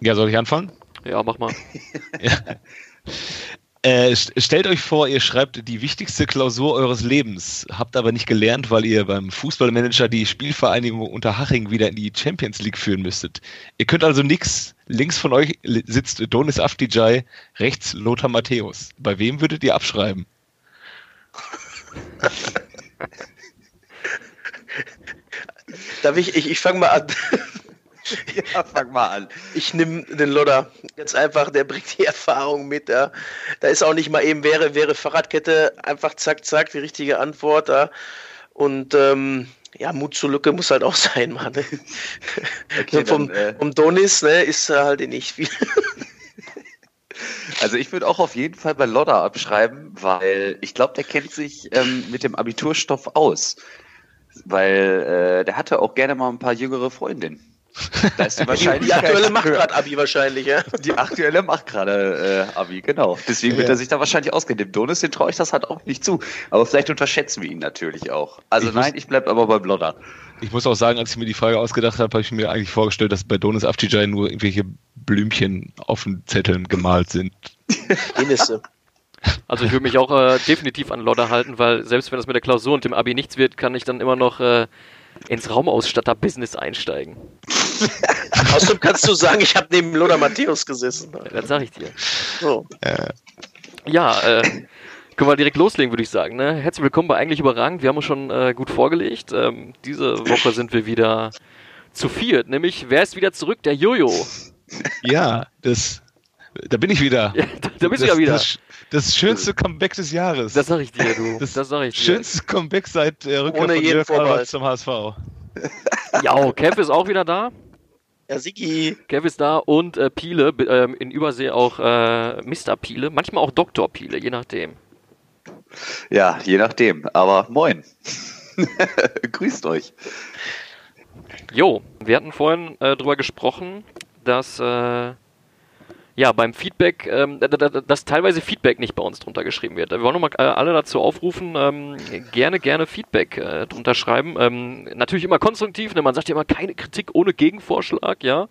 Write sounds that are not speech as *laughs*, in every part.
Ja, soll ich anfangen? Ja, mach mal. *laughs* ja. Äh, stellt euch vor, ihr schreibt die wichtigste Klausur eures Lebens, habt aber nicht gelernt, weil ihr beim Fußballmanager die Spielvereinigung Unterhaching wieder in die Champions League führen müsstet. Ihr könnt also nichts. Links von euch sitzt Donis Afdijai, rechts Lothar Matthäus. Bei wem würdet ihr abschreiben? Darf ich, ich, ich fange mal an. *laughs* Ja, fang mal an. Ich nehme den Lodder. Ganz einfach, der bringt die Erfahrung mit. Ja. Da ist auch nicht mal eben wäre, wäre Fahrradkette. Einfach zack, zack, die richtige Antwort. Ja. Und ähm, ja, Mut zur Lücke muss halt auch *laughs* sein, Mann. Okay, *laughs* vom, dann, äh, vom Donis ne, ist halt nicht viel. Also ich würde auch auf jeden Fall bei Lodder abschreiben, weil ich glaube, der kennt sich ähm, mit dem Abiturstoff aus. Weil äh, der hatte auch gerne mal ein paar jüngere Freundinnen. Da ist die *laughs* Wahrscheinlichkeit. Die aktuelle macht gerade Abi wahrscheinlich, ja. Die aktuelle macht gerade äh, Abi, genau. Deswegen ja. wird er sich da wahrscheinlich ausgehen. Dem Donis, den traue ich das halt auch nicht zu. Aber vielleicht unterschätzen wir ihn natürlich auch. Also ich nein, muss, ich bleib aber beim Lodder. Ich muss auch sagen, als ich mir die Frage ausgedacht habe, habe ich mir eigentlich vorgestellt, dass bei Donis Afcijai nur irgendwelche Blümchen auf den Zetteln gemalt sind. *laughs* Penisse. Also ich würde mich auch äh, definitiv an Lodder halten, weil selbst wenn das mit der Klausur und dem Abi nichts wird, kann ich dann immer noch äh, ins Raumausstatter-Business einsteigen. Außerdem kannst du sagen, ich habe neben Lothar Matthäus gesessen. Das sag ich dir. So. Äh. Ja, äh, können wir direkt loslegen, würde ich sagen. Ne? Herzlich willkommen bei Eigentlich Überragend. Wir haben uns schon äh, gut vorgelegt. Ähm, diese Woche sind wir wieder zu viert. Nämlich, wer ist wieder zurück? Der Jojo. Ja, das, da bin ich wieder. *laughs* Ja, da bist du ja wieder. Das, das schönste Comeback des Jahres. Das sag ich dir, du. Das, das sag ich dir. Schönste Comeback seit äh, Rückkehr Ohne von Jörg Albert zum HSV. *laughs* Ja, Kev ist auch wieder da. Ja, Sigi. Kev ist da und äh, Piele, äh, in Übersee auch äh, Mr. Piele, manchmal auch Dr. Piele, je nachdem. Ja, je nachdem. Aber moin. *laughs* Grüßt euch. Jo, wir hatten vorhin äh, drüber gesprochen, dass äh, ja, beim Feedback, ähm, dass teilweise Feedback nicht bei uns drunter geschrieben wird. Wir wollen nochmal äh, alle dazu aufrufen, ähm, gerne, gerne Feedback äh, drunter schreiben. Ähm, natürlich immer konstruktiv, ne? man sagt ja immer keine Kritik ohne Gegenvorschlag, ja.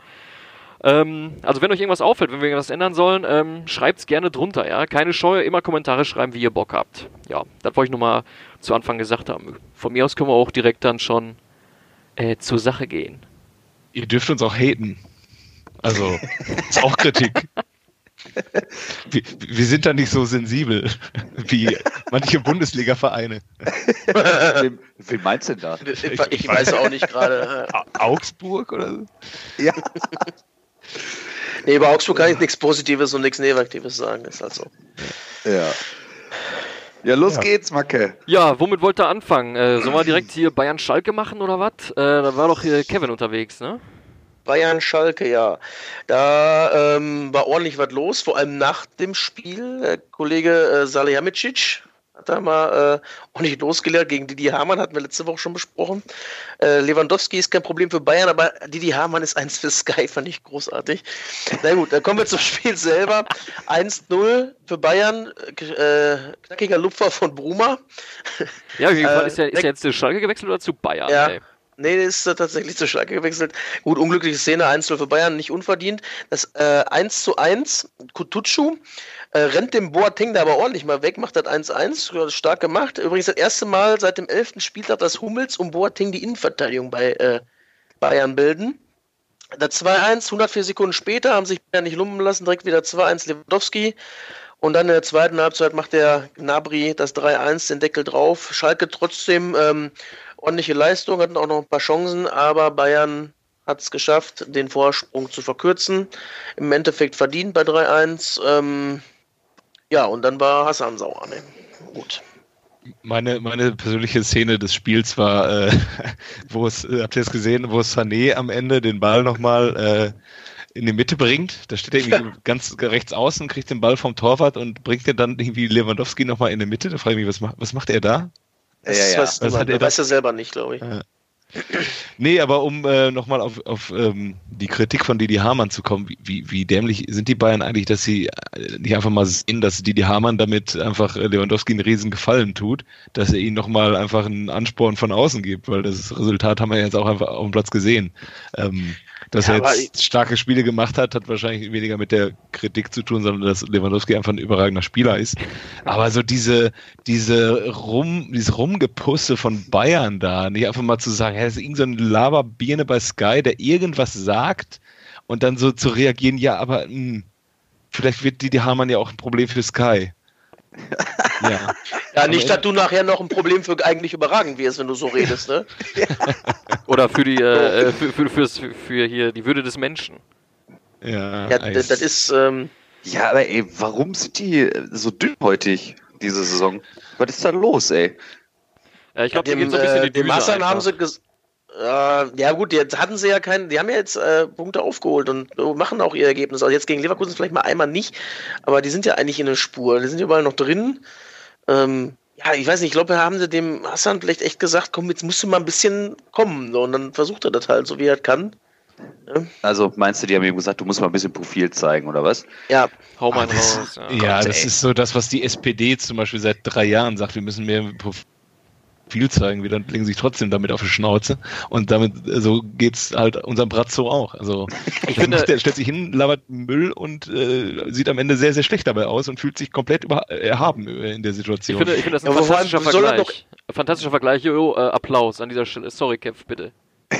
Ähm, also wenn euch irgendwas auffällt, wenn wir irgendwas ändern sollen, ähm, schreibt's gerne drunter, ja. Keine Scheue, immer Kommentare schreiben, wie ihr Bock habt. Ja, das wollte ich nochmal zu Anfang gesagt haben. Von mir aus können wir auch direkt dann schon äh, zur Sache gehen. Ihr dürft uns auch haten. Also, ist auch Kritik. Wir, wir, sind da nicht so sensibel wie manche Bundesliga-Vereine. Wen, wen meinst du denn da? Ich, ich, ich weiß auch nicht gerade. Augsburg oder so? Ja. Nee, über Augsburg kann ich nichts Positives und nichts Negatives sagen. Ist halt so. Ja. Ja, los ja. geht's, Macke. Ja, womit wollt ihr anfangen? Äh, sollen wir direkt hier Bayern-Schalke machen oder was? Äh, da war doch hier Kevin unterwegs, ne? Bayern Schalke, ja. Da ähm, war ordentlich was los, vor allem nach dem Spiel. Der Kollege äh, Salihamidzic hat da mal äh, ordentlich losgelehrt gegen Didi Hamann, hatten wir letzte Woche schon besprochen. Äh, Lewandowski ist kein Problem für Bayern, aber Didi Hamann ist eins für Sky, *laughs* fand ich großartig. Na gut, dann kommen wir zum Spiel selber. 1-0 für Bayern, äh, knackiger Lupfer von Bruma. Ja, äh, ist, ja, ist ja jetzt der Schalke gewechselt oder zu Bayern? Ja. Ey? Nee, der ist tatsächlich zur Schalke gewechselt. Gut, unglückliche Szene, 1 für Bayern, nicht unverdient. Das äh, 1 zu 1, Kutucu äh, rennt dem Boateng da aber ordentlich mal weg, macht das 1-1, stark gemacht. Übrigens das erste Mal seit dem 11. Spieltag, dass Hummels und Boateng die Innenverteidigung bei äh, Bayern bilden. Das 2-1, 104 Sekunden später, haben sich Bayern nicht lumpen lassen, direkt wieder 2-1 Lewandowski. Und dann in der zweiten Halbzeit macht der Gnabry das 3-1, den Deckel drauf. Schalke trotzdem ähm, ordentliche Leistung, hatten auch noch ein paar Chancen, aber Bayern hat es geschafft, den Vorsprung zu verkürzen. Im Endeffekt verdient bei 3-1. Ähm, ja, und dann war Hassan sauer. Ne? Gut. Meine, meine persönliche Szene des Spiels war, äh, *laughs* wo es, äh, habt ihr es gesehen, wo Sané am Ende den Ball nochmal äh, in die Mitte bringt. Da steht er irgendwie *laughs* ganz rechts außen, kriegt den Ball vom Torwart und bringt den dann irgendwie Lewandowski nochmal in die Mitte. Da frage ich mich, was, macht, was macht er da? Das ja, ja, was, was hat er weiß er selber nicht, glaube ich. Ja. Nee, aber um äh, nochmal auf, auf ähm, die Kritik von Didi Hamann zu kommen, wie, wie dämlich sind die Bayern eigentlich, dass sie äh, nicht einfach mal sehen, dass Didi Hamann damit einfach Lewandowski einen riesen Gefallen tut, dass er ihnen nochmal einfach einen Ansporn von außen gibt, weil das Resultat haben wir jetzt auch einfach auf dem Platz gesehen. Ähm, dass ja, er jetzt starke Spiele gemacht hat, hat wahrscheinlich weniger mit der Kritik zu tun, sondern dass Lewandowski einfach ein überragender Spieler ist. Aber so diese, diese Rum, dieses Rumgepusse von Bayern da, nicht einfach mal zu sagen, hey, das ist irgendein so Laberbirne bei Sky, der irgendwas sagt und dann so zu reagieren, ja, aber mh, hm, vielleicht wird Didi Hamann ja auch ein Problem für Sky. Ja. *laughs* ja, nicht, dass du nachher noch ein Problem für eigentlich überragend wirst, wenn du so redest, ne? *laughs* *laughs* Oder für die, äh, *laughs* für, für, für, für, hier die Würde des Menschen. Ja, ja das, das ist. Ähm, ja, aber ey, warum sind die so dünnhäutig diese Saison? Was ist da los, ey? Ja, ich glaube, ja, dem, so ein bisschen die Düse Dem haben sie äh, ja gut, jetzt hatten sie ja keinen, die haben ja jetzt äh, Punkte aufgeholt und machen auch ihr Ergebnis. Also jetzt gegen Leverkusen vielleicht mal einmal nicht, aber die sind ja eigentlich in der Spur. Die sind überall noch drin. Ähm, ja, ich weiß nicht, ich glaube, haben sie dem Hassan vielleicht echt gesagt, komm, jetzt musst du mal ein bisschen kommen. So, und dann versucht er das halt, so wie er kann. Ja. Also meinst du, die haben ihm gesagt, du musst mal ein bisschen Profil zeigen, oder was? Ja. Hau mal raus. Ja, ja Gott, das ey. ist so das, was die SPD zum Beispiel seit drei Jahren sagt, wir müssen mehr Profil viel zeigen wir dann legen sich trotzdem damit auf die Schnauze. Und damit, so geht's halt unserem Bratzo auch. Also, ich finde, der stellt sich hin, labert Müll und äh, sieht am Ende sehr, sehr schlecht dabei aus und fühlt sich komplett über, erhaben in der Situation. Ich finde, ich finde das ein ja, fantastischer Vergleich. Fantastischer Vergleich. Jo, äh, Applaus an dieser Stelle. Sorry, Kev, bitte. *laughs*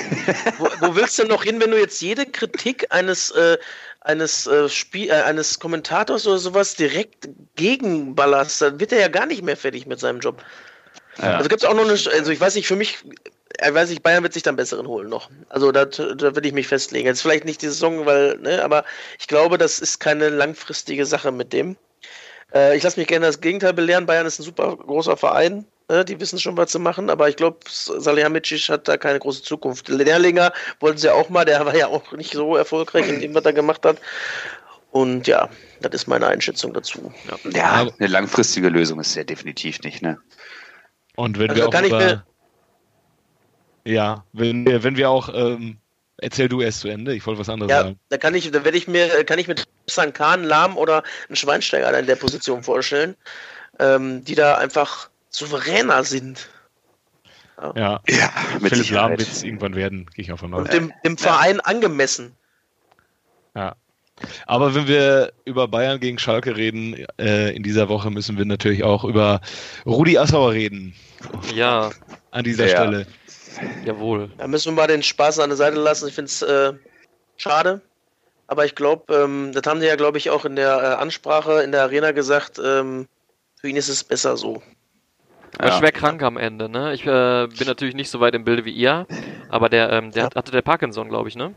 wo, wo, willst du noch hin, wenn du jetzt jede Kritik eines äh, eines äh, Spiel, äh, eines Kommentators oder sowas direkt gegenballerst, dann wird er ja gar nicht mehr fertig mit seinem Job. Ja. Also gibt es auch noch eine, also ich weiß nicht, für mich, ich weiß nicht, Bayern wird sich dann besseren holen noch. Also da, da würde ich mich festlegen. Jetzt vielleicht nicht die Saison, weil, ne, aber ich glaube, das ist keine langfristige Sache mit dem. Äh, ich lasse mich gerne das Gegenteil belehren. Bayern ist ein super großer Verein. Ne, die wissen schon, was zu machen, aber ich glaube, Salihamidzic hat da keine große Zukunft. Lehrlinger wollten sie auch mal, der war ja auch nicht so erfolgreich in dem, was er gemacht hat. Und ja, das ist meine Einschätzung dazu. Ja, ja eine langfristige Lösung ist ja definitiv nicht, ne? Und wenn also wir auch über, ja, wenn wir, wenn wir auch, ähm, erzähl du erst zu Ende, ich wollte was anderes ja, sagen. Da kann ich, da werde ich mir, kann ich mit Sankan, Lahm oder einen Schweinsteiger in der Position vorstellen, ähm, die da einfach souveräner sind. Ja, ja, ja mit Philipp Lahm wird es irgendwann werden, gehe ich auch von aus. Und dem, dem Verein ja. angemessen. Ja, aber wenn wir über Bayern gegen Schalke reden, äh, in dieser Woche müssen wir natürlich auch über Rudi Assauer reden. Ja. An dieser ja. Stelle. Jawohl. Da müssen wir mal den Spaß an der Seite lassen. Ich finde es äh, schade. Aber ich glaube, ähm, das haben sie ja, glaube ich, auch in der äh, Ansprache in der Arena gesagt, ähm, für ihn ist es besser so. Er war schwer krank am Ende, ne? Ich äh, bin natürlich nicht so weit im Bilde wie ihr, aber der, ähm, der ja. hatte der Parkinson, glaube ich, ne?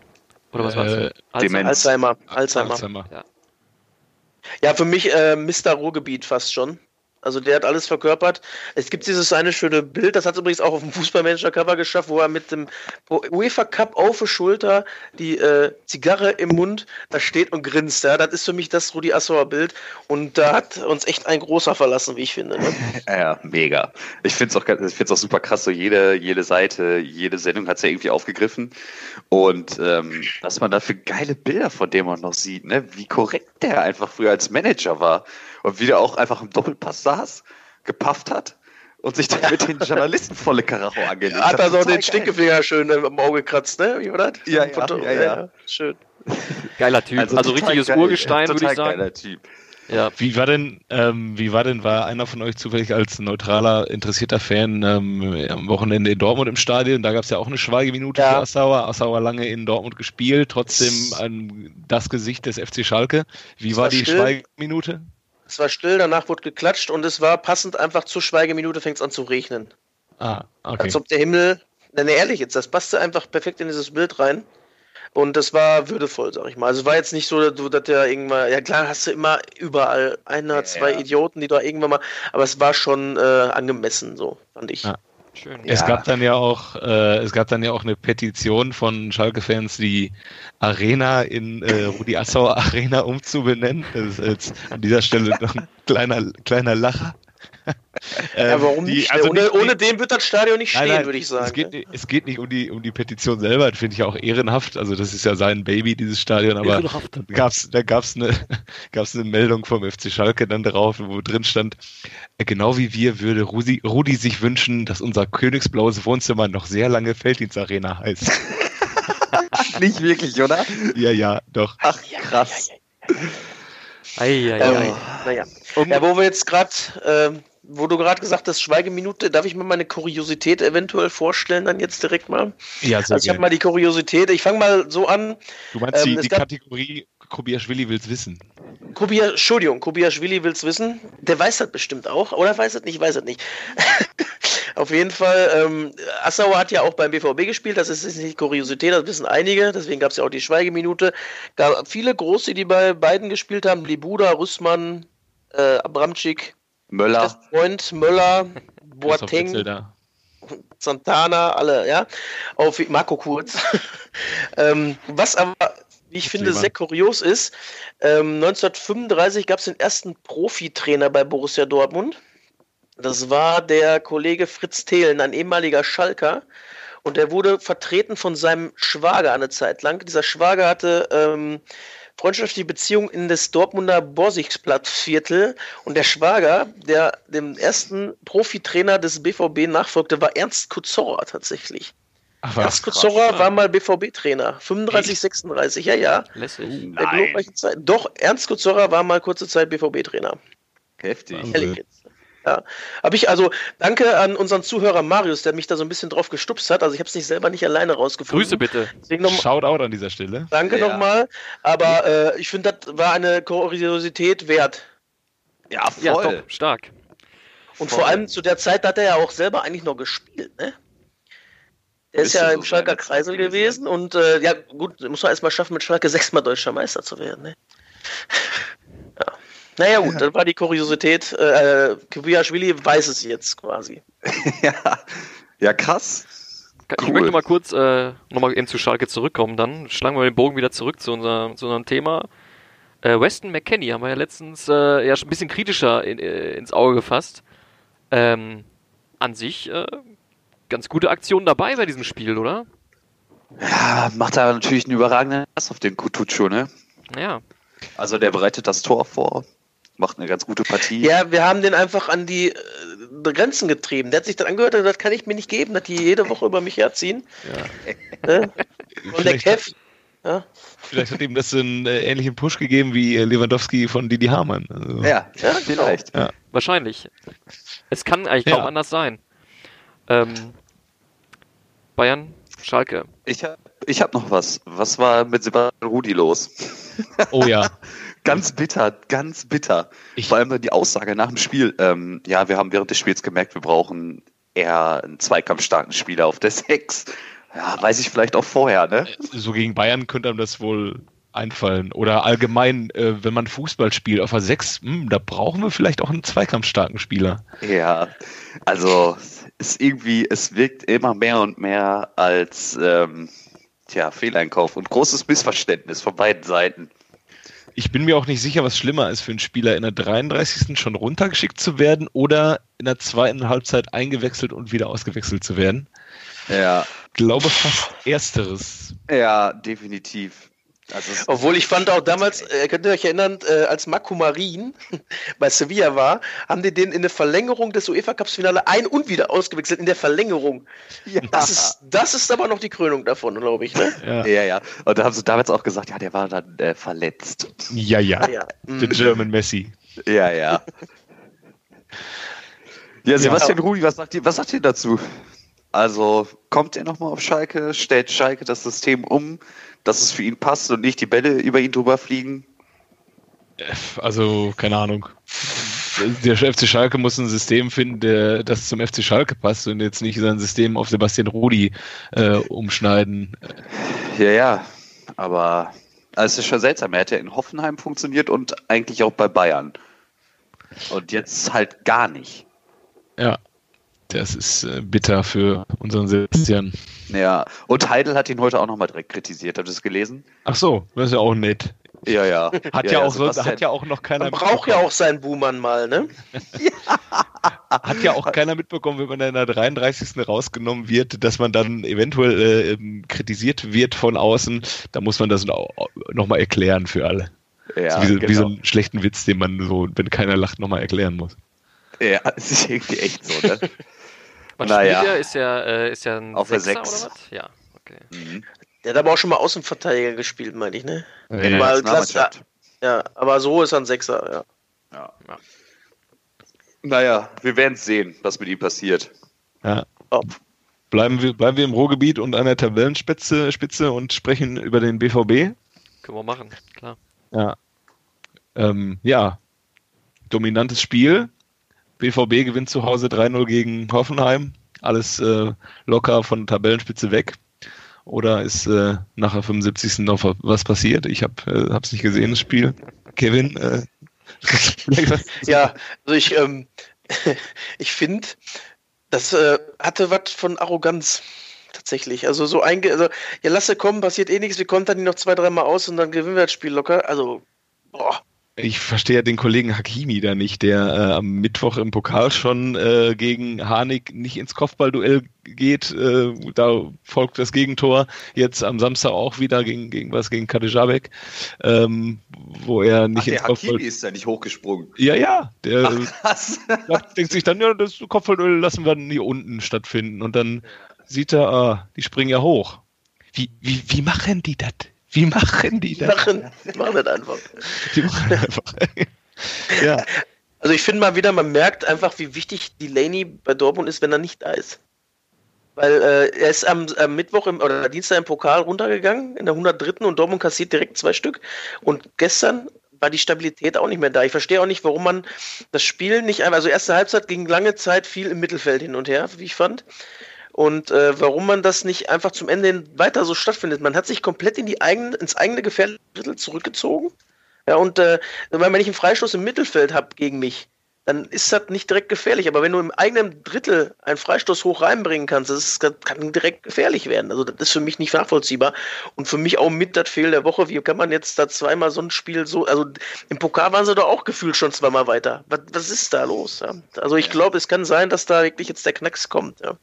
Oder was äh, war das? Alzheimer. Alzheimer. Alzheimer. Alzheimer. Ja. ja, für mich äh, Mr. Ruhrgebiet fast schon. Also der hat alles verkörpert. Es gibt dieses eine schöne Bild, das hat übrigens auch auf dem Fußballmanager-Cover geschafft, wo er mit dem UEFA Cup auf der Schulter, die äh, Zigarre im Mund, da steht und grinst. Ja, das ist für mich das Rudi Assauer Bild und da hat uns echt ein großer verlassen, wie ich finde. Ne? *laughs* Ja, mega. Ich finde es auch, auch super krass, so jede, jede Seite, jede Sendung hat es ja irgendwie aufgegriffen und ähm, was man da für geile Bilder von dem man noch sieht, ne? wie korrekt der einfach früher als Manager war und wie der auch einfach im Doppelpass saß, gepafft hat und sich dann mit den *laughs* Journalisten volle Karacho angelegt hat. Hat er so den Stinkefinger schön im Auge gekratzt, ne? Wie war das? Ja, ja, ja, ja, ja. Schön. Geiler Typ, also, also richtiges geil, Urgestein, würde ich sagen. Geiler Typ. Ja. Wie war denn, ähm, wie war denn, war einer von euch zufällig als neutraler, interessierter Fan ähm, am Wochenende in Dortmund im Stadion? Da gab es ja auch eine Schweigeminute ja. für Assauer. Assauer lange in Dortmund gespielt, trotzdem ein, das Gesicht des FC Schalke. Wie war, war die still. Schweigeminute? Es war still, danach wurde geklatscht und es war passend einfach zur Schweigeminute fängt es an zu regnen. Ah, okay. Als ob der Himmel, ne, ehrlich jetzt, das passte einfach perfekt in dieses Bild rein. Und das war würdevoll, sag ich mal. Also war jetzt nicht so, dass der irgendwann, ja klar, hast du immer überall einer, ja, zwei ja. Idioten, die da irgendwann mal, aber es war schon äh, angemessen, so, fand ich. Ja. Schön. Es ja. gab dann ja auch, äh, es gab dann ja auch eine Petition von Schalke-Fans, die Arena in äh, Rudi Assauer Arena umzubenennen. Das ist jetzt an dieser Stelle noch ein kleiner, kleiner Lacher. Ja, Ähm, warum die- nicht? also ohne, nicht- ohne den wird das Stadion nicht Nein, stehen, nein, würde ich sagen. Es geht, nicht- es geht nicht um die, um die Petition selber, das finde ich ja auch ehrenhaft. Also das ist ja sein Baby, dieses Stadion, aber da gab's, da gab's eine, *laughs* gab's eine Meldung vom FC Schalke dann drauf, wo drin stand, äh, genau wie wir würde Rudi, Rudi sich wünschen, dass unser königsblaues Wohnzimmer noch sehr lange Felddienstarena heißt. *laughs* Nicht wirklich, oder? ja, ja, doch. Ach, krass. Eieiei. Ähm, naja. Um, Ja, wo wir jetzt gerade, ähm, wo du gerade gesagt hast, Schweigeminute, darf ich mir meine Kuriosität eventuell vorstellen, dann jetzt direkt mal? Ja, sehr Also ich habe mal die Kuriosität, ich fange mal so an. Du meinst ähm, die, die Kategorie Kobiaschwili will's wissen. Kubia, Entschuldigung, Kubiaschwili will's wissen. Der weiß das bestimmt auch, oder weiß es nicht, weiß es nicht. *laughs* Auf jeden Fall, ähm, Assauer hat ja auch beim BVB gespielt, das ist jetzt nicht Kuriosität, das wissen einige, deswegen gab es ja auch die Schweigeminute. Gab viele Große, die bei beiden gespielt haben, Libuda, Rüssmann, äh, Abramczyk, Möller. Freund, Möller, *laughs* Boateng. Santana, alle, ja, auf Marco Kurz. *laughs* ähm, was aber, wie ich Kurz finde, sehr kurios ist, ähm, 1935 gab es den ersten Profitrainer bei Borussia Dortmund. Das war der Kollege Fritz Thelen, ein ehemaliger Schalker. Und der wurde vertreten von seinem Schwager eine Zeit lang. Dieser Schwager hatte ähm, freundschaftliche Beziehungen in das Dortmunder Borsigplatzviertel. Und der Schwager, der dem ersten Profitrainer des BVB nachfolgte, war Ernst Kuzorra tatsächlich. Ach, Ernst? Kuzorra war mal BVB-Trainer. 35, 36, ja, ja. lässig. Der Zeit. Doch, Ernst Kuzorra war mal kurze Zeit BVB-Trainer. Heftig. Ehrlich jetzt. Ja. Habe ich also, danke an unseren Zuhörer Marius, der mich da so ein bisschen drauf gestupst hat. Also ich habe es nicht selber nicht alleine rausgefunden. Grüße bitte. Noch, Shoutout an dieser Stelle. danke Ja. nochmal. Aber äh, ich finde, das war eine Kuriosität wert. Ja, Ja, voll. top, stark. Und Voll. vor allem zu der Zeit hat er ja auch selber eigentlich noch gespielt, ne? Der ist ja so im Schalker Kreisel gewesen gewesen und äh, ja, gut, muss man erstmal schaffen, mit Schalke sechsmal deutscher Meister zu werden, ne? Ja. Naja, gut, das war die Kuriosität. Äh, Kubiaschwili weiß es jetzt quasi. *laughs* ja. ja, krass. Ich Cool. möchte mal kurz äh, nochmal eben zu Schalke zurückkommen, dann schlagen wir den Bogen wieder zurück zu, unser, zu unserem Thema. Äh, Weston McKenney haben wir ja letztens äh, ja schon ein bisschen kritischer in, äh, ins Auge gefasst. Ähm, an sich äh, ganz gute Aktion dabei bei diesem Spiel, oder? Ja, macht da natürlich einen überragenden Pass auf den Kutucu, ne? Ja. Also der bereitet das Tor vor, macht eine ganz gute Partie. Ja, wir haben den einfach an die äh, Grenzen getrieben. Der hat sich dann angehört, das kann ich mir nicht geben, dass die jede Woche über mich herziehen. Ne? *laughs* Und der Vielleicht, Kev, ja, vielleicht hat ihm das einen äh, ähnlichen Push gegeben wie äh, Lewandowski von Didi Hamann. Also, Ja, Ja, vielleicht. Wahrscheinlich. Es kann eigentlich Ja. kaum anders sein. Ähm, Bayern, Schalke. Ich habe ich hab noch was. Was war mit Sebastian Rudi los? Oh ja. *laughs* Ganz bitter, ganz bitter. Ich- Vor allem die Aussage nach dem Spiel. Ähm, ja, wir haben während des Spiels gemerkt, wir brauchen eher einen zweikampfstarken Spieler auf der Sechs. Ja, weiß ich vielleicht auch vorher, ne? so gegen Bayern könnte einem das wohl einfallen. Oder allgemein, äh, wenn man Fußball spielt auf der 6, hm, da brauchen wir vielleicht auch einen zweikampfstarken Spieler. Ja, also es ist irgendwie, es wirkt immer mehr und mehr als ähm, tja, Fehleinkauf und großes Missverständnis von beiden Seiten. Ich bin mir auch nicht sicher, was schlimmer ist für einen Spieler, in der 33. schon runtergeschickt zu werden oder in der zweiten Halbzeit eingewechselt und wieder ausgewechselt zu werden. Ja, Ich glaube fast Ersteres. ja, definitiv. Also Obwohl ich fand auch damals, äh, könnt ihr euch erinnern, äh, als Marco Marin *laughs* bei Sevilla war, haben die den in der Verlängerung des UEFA Cups Finale ein und wieder ausgewechselt in der Verlängerung. ja, Das ist, das ist aber noch die Krönung davon, glaube ich. Ne? Ja, ja, ja. Und da haben sie damals auch gesagt, ja, der war dann äh, verletzt. ja. ja. Ja. The German Messi. Ja, ja. Ja, Sebastian Rudi, was sagt ihr, was sagt ihr dazu? Also, kommt er nochmal auf Schalke? Stellt Schalke das System um, dass es für ihn passt und nicht die Bälle über ihn drüber fliegen? Also, keine Ahnung. Der FC Schalke muss ein System finden, der, das zum FC Schalke passt und jetzt nicht sein System auf Sebastian Rudi äh, umschneiden. Ja, ja. Aber also es ist schon seltsam. Er ja in Hoffenheim funktioniert und eigentlich auch bei Bayern. Und jetzt halt gar nicht. Ja, das ist äh, bitter für unseren Sebastian. Ja. Und Heidel hat ihn heute auch nochmal direkt kritisiert. Habt ihr das gelesen? Ach so, das ist ja auch nett. Ja, ja. Hat ja, auch so, Sebastian- hat ja auch noch keiner Man braucht ja mitbekommen. auch seinen Buhmann mal, ne? *laughs* hat ja auch keiner mitbekommen, wenn man in der 33. rausgenommen wird, dass man dann eventuell äh, ähm, kritisiert wird von außen. Da muss man das nochmal erklären für alle. Ja, wie, so, genau. wie so einen schlechten Witz, den man so, wenn keiner lacht, nochmal erklären muss. Ja, *laughs* es ist irgendwie echt so, ne? Was naja. spielt der? Ist ja, äh, ist ja ein Auf der 6. oder was? Ja, okay. Mhm. Der hat aber auch schon mal Außenverteidiger gespielt, meine ich, ne? Ja, ja, Klasse, ja, aber so ist er ein Sechser, ja. ja. ja. Naja, wir werden sehen, was mit ihm passiert. Ja. Oh. Bleiben, wir, bleiben wir im Ruhrgebiet und an der Tabellenspitze Spitze und sprechen über den BVB? Können wir machen, klar. Ja. Ähm, ja. Dominantes Spiel. BVB gewinnt zu Hause 3-0 gegen Hoffenheim. Alles äh, locker von Tabellenspitze weg. Oder ist äh, nachher 75. noch was passiert? Ich habe es äh, nicht gesehen, das Spiel. Kevin? Äh, *laughs* ja, also ich, ähm, *laughs* ich finde, das äh, hatte was von Arroganz tatsächlich. Also so einge, also ja, lasse kommen, passiert eh nichts, wir kontern die noch zwei, dreimal aus und dann gewinnen wir das Spiel locker. Also, boah. Ich verstehe den Kollegen Hakimi da nicht, der äh, am Mittwoch im Pokal schon äh, gegen Harnik nicht ins Kopfballduell geht. Äh, da folgt das Gegentor. Jetzt am Samstag auch wieder gegen, gegen was, gegen Kadejabek, ähm, wo er nicht Ach, ins der Kopfball... Hakimi ist ja nicht hochgesprungen. Ja, ja. Der Ach, *laughs* denkt sich dann, ja, das Kopfballduell lassen wir hier unten stattfinden. Und dann sieht er, ah, die springen ja hoch. Wie, wie, wie machen die das? Wie machen die das? Die machen, die machen das einfach. *laughs* Die machen einfach. *laughs* ja. Also ich finde mal wieder, man merkt einfach, wie wichtig Delaney bei Dortmund ist, wenn er nicht da ist. Weil äh, er ist am, am Mittwoch im, oder Dienstag im Pokal runtergegangen, in der 103. und Dortmund kassiert direkt zwei Stück. Und gestern war die Stabilität auch nicht mehr da. Ich verstehe auch nicht, warum man das Spiel nicht einfach, also erste Halbzeit ging lange Zeit viel im Mittelfeld hin und her, wie ich fand und äh, warum man das nicht einfach zum Ende hin weiter so stattfindet. Man hat sich komplett in die eigene, ins eigene Gefährdrittel zurückgezogen. Ja, und äh, wenn ich einen Freistoß im Mittelfeld habe gegen mich, dann ist das nicht direkt gefährlich. Aber wenn du im eigenen Drittel einen Freistoß hoch reinbringen kannst, das, ist, das kann direkt gefährlich werden. Also das ist für mich nicht nachvollziehbar. Und für mich auch mit das Fehl der Woche. Wie kann man jetzt da zweimal so ein Spiel so, also im Pokal waren sie doch auch gefühlt schon zweimal weiter. Was, was ist da los? Ja? Also ich glaube, es kann sein, dass da wirklich jetzt der Knacks kommt. Ja.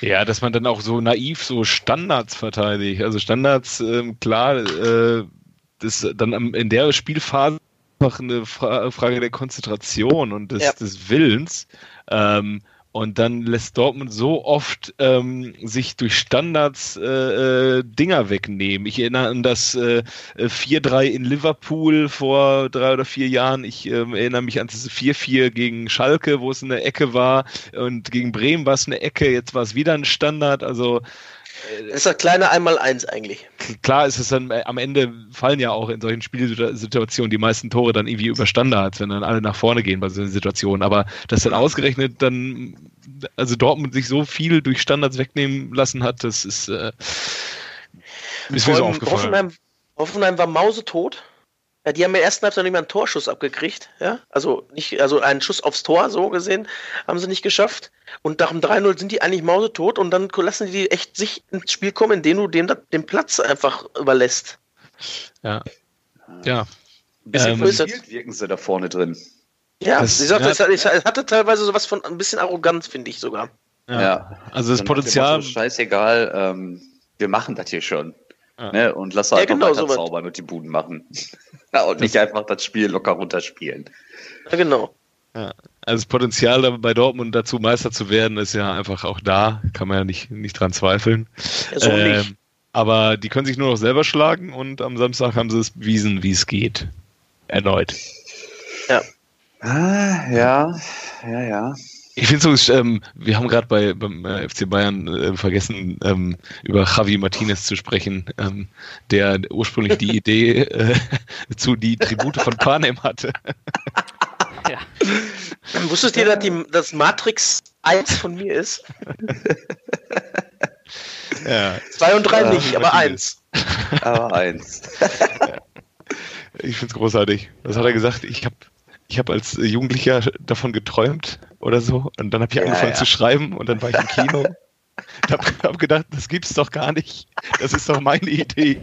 Ja, dass man dann auch so naiv so Standards verteidigt. Also Standards, ähm, klar, äh, das dann in der Spielphase einfach eine Fra Frage der Konzentration und des, ja. des Willens. Ähm, und dann lässt Dortmund so oft ähm, sich durch Standards äh, äh, Dinger wegnehmen. Ich erinnere an das äh, 4-3 in Liverpool vor drei oder vier Jahren. Ich äh, erinnere mich an das 4-4 gegen Schalke, wo es eine Ecke war. Und gegen Bremen war es eine Ecke. Jetzt war es wieder ein Standard. Also das ist das kleine Einmal-Eins eigentlich. Klar ist es dann, äh, am Ende fallen ja auch in solchen Spielsituationen die meisten Tore dann irgendwie über Standards, wenn dann alle nach vorne gehen bei so einer Situation. Aber dass dann ausgerechnet dann, also Dortmund sich so viel durch Standards wegnehmen lassen hat, das ist, äh, ist mir so aufgefallen. Hoffenheim, Hoffenheim war mausetot. Ja, die haben ja ersten Halbzeit nicht mal einen Torschuss abgekriegt, ja. Also nicht, also einen Schuss aufs Tor, so gesehen, haben sie nicht geschafft. Und nach dem 3-0 sind die eigentlich mausetot und dann lassen die echt sich ins Spiel kommen, indem du dem den Platz einfach überlässt. Ja. Ja. Ein bisschen ähm, verspielt wirken sie da vorne drin. Ja, das, gesagt, ja, es, hatte teilweise sowas von ein bisschen Arroganz, finde ich sogar. Ja, ja. also das Potenzial. Motto, scheißegal, ähm, wir machen das hier schon. Ja. Ne? Und lass halt ja, genau, weiter so zaubern und die Buden machen. *laughs* und nicht einfach das Spiel locker runterspielen. Ja, genau. Ja, also das Potenzial bei Dortmund dazu Meister zu werden, ist ja einfach auch da. Kann man ja nicht, nicht dran zweifeln. Ja, so ähm, nicht. Aber die können sich nur noch selber schlagen und am Samstag haben sie es bewiesen, wie es geht. Erneut. Ja. Ah, ja, ja, ja. Ich finde so, ähm, wir haben gerade bei beim äh, FC Bayern äh, vergessen, ähm, über Javi Martinez zu sprechen, ähm, der ursprünglich die Idee äh, zu die Tribute von Panem hatte. ja. Wusstest du, dass die, das Matrix 1 von mir ist? ja. 2 und 3 nicht, aber 1. *laughs* Aber 1. Ich finde es großartig. Was hat er gesagt? Ich habe ich habe als Jugendlicher davon geträumt oder so. Und dann habe ich ja, angefangen ja. zu schreiben und dann war ich im *laughs* Kino. und habe hab gedacht, das gibt's doch gar nicht. Das ist doch meine Idee.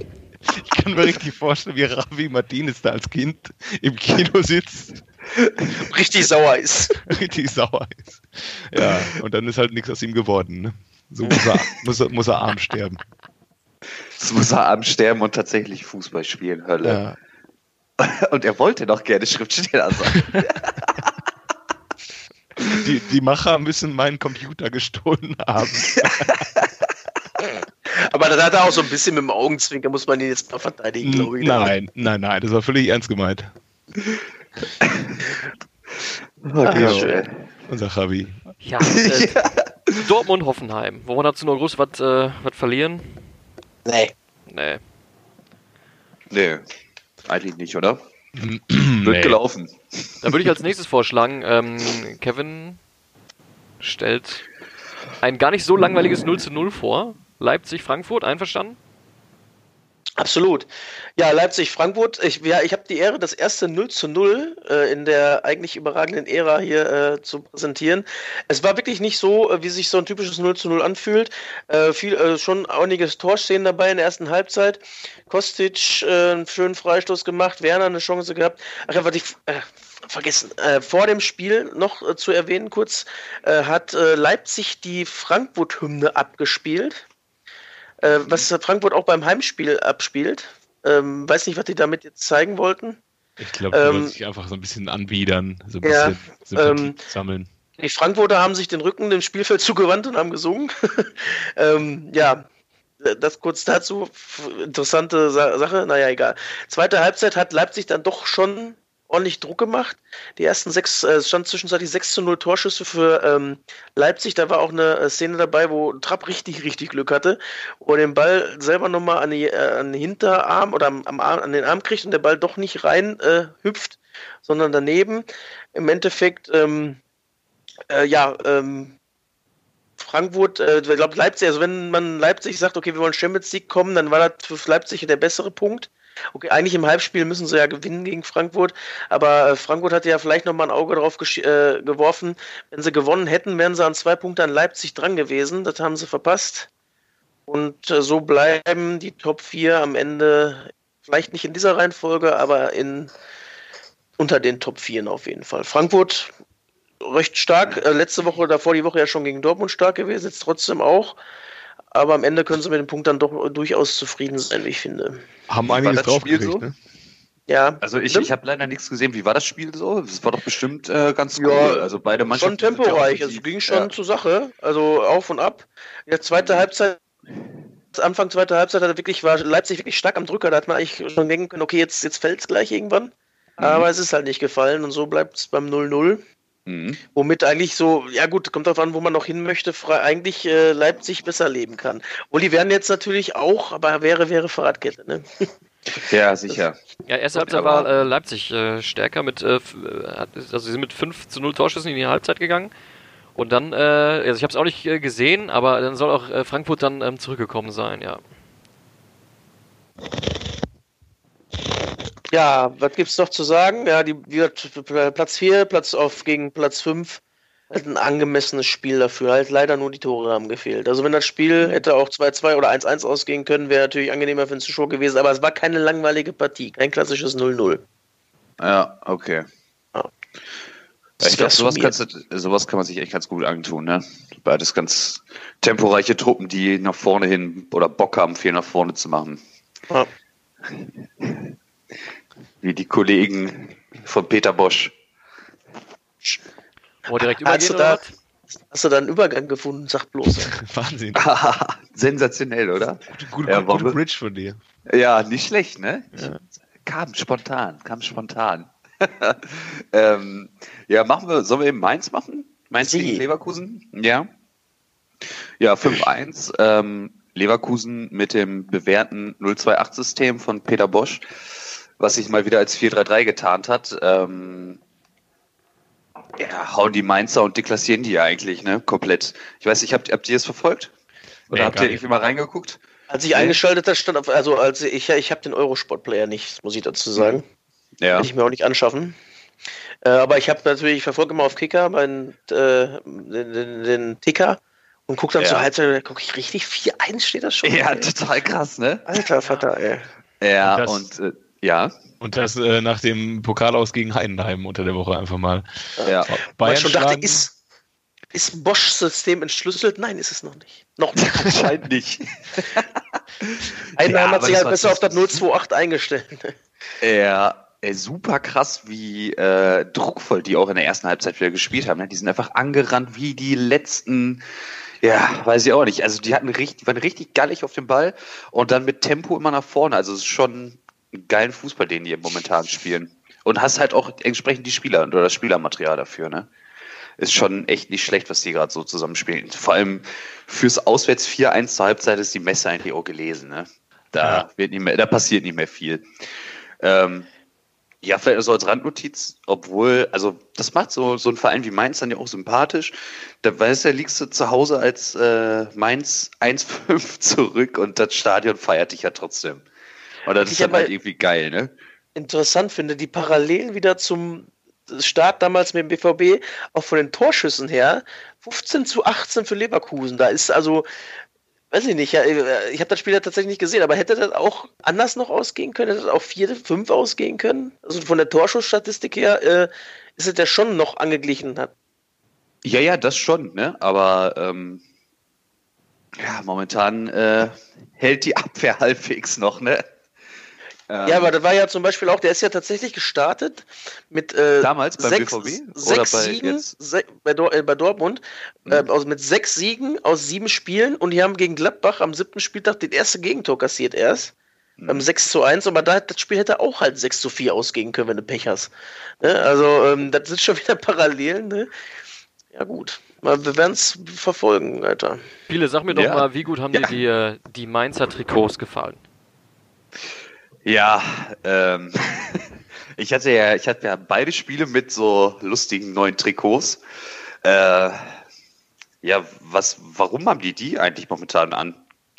Ich kann mir richtig vorstellen, wie Ravi Martinez da als Kind im Kino sitzt Richtig sauer ist. Richtig sauer ist. Ja, und dann ist halt nichts aus ihm geworden. Ne? So muss er, muss, er, muss er arm sterben. So muss er arm sterben und tatsächlich Fußball spielen, Hölle. Ja. *laughs* Und er wollte doch gerne Schriftsteller sein. *laughs* Die, die Macher müssen meinen Computer gestohlen haben. *laughs* Aber das hat er auch so ein bisschen mit dem Augenzwinker, muss man ihn jetzt mal verteidigen, glaube ich. Nein, nein, nein, das war völlig ernst gemeint. Okay, ah, schön. Unser Javi. Ja, äh, Dortmund-Hoffenheim. Wollen wir dazu noch groß was äh, verlieren? Nee. Nee. Nee, eigentlich nicht, oder? *clears throat* Wird nee. gelaufen. Dann würde ich als nächstes vorschlagen, ähm, Kevin stellt ein gar nicht so langweiliges 0 zu 0 vor. Leipzig-Frankfurt, einverstanden? Absolut. Ja, Leipzig-Frankfurt. Ich, ja, ich habe die Ehre, das erste 0 zu 0 äh, in der eigentlich überragenden Ära hier äh, zu präsentieren. Es war wirklich nicht so, äh, wie sich so ein typisches 0 zu 0 anfühlt. Äh, viel, äh, schon einiges Torszenen dabei in der ersten Halbzeit. Kostic äh, einen schönen Freistoß gemacht, Werner eine Chance gehabt. Ach ja, was ich vergessen, vor dem Spiel noch zu erwähnen kurz, hat Leipzig die Frankfurt-Hymne abgespielt äh, was Frankfurt auch beim Heimspiel abspielt. Ähm, weiß nicht, was die damit jetzt zeigen wollten. Ich glaube, die ähm, wollen sich einfach so ein bisschen anbiedern, so ein bisschen ja, ähm, sammeln. Die Frankfurter haben sich den Rücken dem Spielfeld *laughs* zugewandt und haben gesungen. *laughs* ähm, ja, das kurz dazu. Interessante Sache, naja, egal. Zweite Halbzeit hat Leipzig dann doch schon ordentlich Druck gemacht. Die ersten sechs, äh, es stand zwischenzeitlich 6 zu 0 Torschüsse für ähm, Leipzig. Da war auch eine äh, Szene dabei, wo Trapp richtig, richtig Glück hatte, wo er den Ball selber nochmal an, äh, an den Hinterarm oder am, am Arm, an den Arm kriegt und der Ball doch nicht rein äh, hüpft, sondern daneben. Im Endeffekt, ähm, äh, ja, ähm, Frankfurt, äh, ich glaube Leipzig, also wenn man Leipzig sagt, okay, wir wollen Champions League kommen, dann war das für Leipzig der bessere Punkt. Okay, eigentlich im Halbspiel müssen sie ja gewinnen gegen Frankfurt, aber äh, Frankfurt hatte ja vielleicht nochmal ein Auge drauf äh, geworfen. Wenn sie gewonnen hätten, wären sie an zwei Punkten an Leipzig dran gewesen. Das haben sie verpasst. Und äh, so bleiben die Top 4 am Ende, vielleicht nicht in dieser Reihenfolge, aber in, unter den Top 4 auf jeden Fall. Frankfurt recht stark, äh, letzte Woche, davor die Woche ja schon gegen Dortmund stark gewesen, jetzt trotzdem auch aber am Ende können sie mit dem Punkt dann doch durchaus zufrieden sein, wie ich finde. Haben einiges draufgekriegt, so? ne? Ja. Also ich, ich habe leider nichts gesehen. Wie war das Spiel so? Es war doch bestimmt äh, ganz cool. Ja, also beide Mannschaften. Schon temporeich. Es ging schon ja. zur Sache. Also auf und ab. In der zweite Halbzeit, Anfang zweiter Halbzeit hat wirklich, war Leipzig wirklich stark am Drücker. Da hat man eigentlich schon denken können, okay, jetzt, jetzt fällt es gleich irgendwann. Mhm. Aber es ist halt nicht gefallen und so bleibt es beim 0-0. Mhm. Womit eigentlich so, ja gut, kommt darauf an, wo man noch hin möchte, eigentlich äh, Leipzig besser leben kann. Obwohl die werden jetzt natürlich auch, aber wäre, wäre Fahrradkette, ne? *laughs* Ja, sicher. Ja, erste Halbzeit war äh, Leipzig äh, stärker mit, äh, also sie sind mit 5 zu 0 Torschüssen in die Halbzeit gegangen. Und dann, äh, also ich habe es auch nicht äh, gesehen, aber dann soll auch Frankfurt dann ähm, zurückgekommen sein, ja. Ja, was gibt's noch zu sagen? Ja, die, die Platz 4, Platz auf gegen Platz 5. Halt ein angemessenes Spiel dafür. Halt leider nur die Tore haben gefehlt. Also wenn das Spiel hätte auch 2-2 oder 1-1 ausgehen können, wäre natürlich angenehmer für den Zuschauer gewesen, aber es war keine langweilige Partie, kein klassisches 0-0. Ja, okay. Ja. ich glaube, sowas, sowas, kann man sich echt ganz gut antun, ne? Beides ganz temporeiche Truppen, die nach vorne hin oder Bock haben, viel nach vorne zu machen. Ja wie die Kollegen von Peter Bosch. Oh, direkt hast, du da, hast du da einen Übergang gefunden? Sag bloß. *laughs* Wahnsinn. *laughs* Sensationell, oder? Gute, gute, ja, gute Bridge von dir. Ja, nicht schlecht, ne? Ja. Kam spontan, kam spontan. *laughs* ähm, ja, machen wir, sollen wir eben Mainz machen? Mainz Sie. gegen Leverkusen? Ja. Ja, 5-1. Ähm, Leverkusen mit dem bewährten 028-System von Peter Bosch was sich mal wieder als 4-3-3 getarnt hat. Ähm, ja, hauen die Mainzer und deklassieren die ja eigentlich, ne? Komplett. Ich weiß nicht, habt, habt ihr es verfolgt? Oder nee, habt ihr irgendwie mal reingeguckt? Als ich nee. eingeschaltet habe, stand auf, also als ich, ich habe den Eurosport-Player nicht, muss ich dazu sagen. Ja. Hätte ich mir auch nicht anschaffen. Äh, aber ich habe natürlich, ich verfolge immer auf Kicker meinen, äh, den, den, Ticker und gucke dann ja. zur Halbzeit, da gucke ich richtig, 4-1 steht das schon. Ja, ey. total krass, ne? Alter Vater, ey. Ja, und, das, und äh, Ja. Und das äh, nach dem Pokal aus gegen Heidenheim unter der Woche einfach mal. Ja. Weil Bayern ich schon dachte, schlagen. ist, ist Bosch-System entschlüsselt? Nein, ist es noch nicht. Noch nicht. *laughs* Anscheinend nicht. *laughs* Heidenheim Ja, hat sich halt besser auf das 028 eingestellt. Ja, ey, super krass, wie äh, druckvoll die auch in der ersten Halbzeit wieder gespielt haben. Ne? Die sind einfach angerannt wie die letzten, ja, weiß ich auch nicht. Also die hatten richtig, die waren richtig gallig auf dem Ball und dann mit Tempo immer nach vorne. Also es ist schon geilen Fußball, den die momentan spielen. Und hast halt auch entsprechend die Spieler oder das Spielermaterial dafür, ne? Ist schon echt nicht schlecht, was die gerade so zusammenspielen. Vor allem fürs Auswärts 4-1 zur Halbzeit ist die Messe eigentlich auch gelesen, ne? Da Ja. wird nicht mehr, da passiert nicht mehr viel. Ähm, ja, vielleicht so als Randnotiz, obwohl, also das macht so, so ein Verein wie Mainz dann ja auch sympathisch. Da weißt du, liegst du zu Hause als äh, Mainz 1-5 *laughs* zurück und das Stadion feiert dich ja trotzdem. Und das ist dann halt irgendwie geil, ne? Interessant finde, die Parallelen wieder zum Start damals mit dem BVB, auch von den Torschüssen her, 15 zu 18 für Leverkusen. Da ist also, weiß ich nicht, ja, äh, ich habe das Spiel ja tatsächlich nicht gesehen, aber hätte das auch anders noch ausgehen können? Hätte das auch 4, 5 ausgehen können? Also von der Torschussstatistik her äh, ist es ja schon noch angeglichen. Hat. Ja, ja, das schon, ne? Aber ähm, ja, momentan äh, hält die Abwehr *laughs* halbwegs noch, ne? Ähm, Ja, aber das war ja zum Beispiel auch, der ist ja tatsächlich gestartet mit äh, Damals beim sechs, BVB? Oder sechs bei Siegen jetzt? se bei, Dor äh, bei Dortmund, äh, Mhm. aus, mit sechs Siegen aus sieben Spielen und die haben gegen Gladbach am siebten Spieltag den erste Gegentor kassiert erst. Mhm. Beim 6 zu 1, aber da, das Spiel hätte auch halt 6 zu 4 ausgehen können, wenn du Pech hast. Ne? Also, ähm, das sind schon *laughs* wieder Parallelen. Ne? Ja, gut. Mal, wir werden es verfolgen, Alter. Viele, sag mir doch Ja. mal, wie gut haben Ja. dir die, äh, die Mainzer Trikots gefallen? Ja, ähm, *laughs* ich hatte ja, ich hatte ja beide Spiele mit so lustigen neuen Trikots. Äh, ja, was, warum haben die die eigentlich momentan an?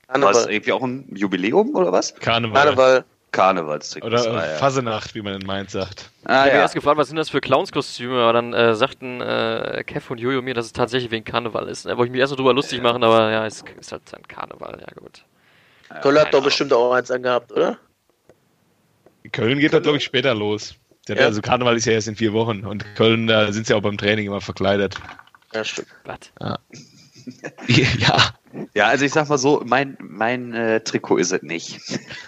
War das Karneval. irgendwie auch ein Jubiläum oder was? Karneval. Karneval. Karnevalstrikots. Oder ah, äh, ja. Fasenacht, wie man in Mainz sagt. Ich ah, habe ja. erst gefragt, was sind das für Clownskostüme, aber dann äh, sagten äh, Kev und Jojo mir, dass es tatsächlich wegen Karneval ist. Da wollte ich mich erst noch drüber lustig machen, aber ja, es ist halt ein Karneval, ja gut. Toll hat doch Ahnung. bestimmt auch eins angehabt, oder? Köln geht das, glaube ich, später los. Der, Ja. Also Karneval ist ja erst in vier Wochen und Köln, da sind sie auch beim Training immer verkleidet. Ja, stimmt. Was? *laughs* ja, ja, also ich sag mal so, mein, mein äh, Trikot ist es nicht.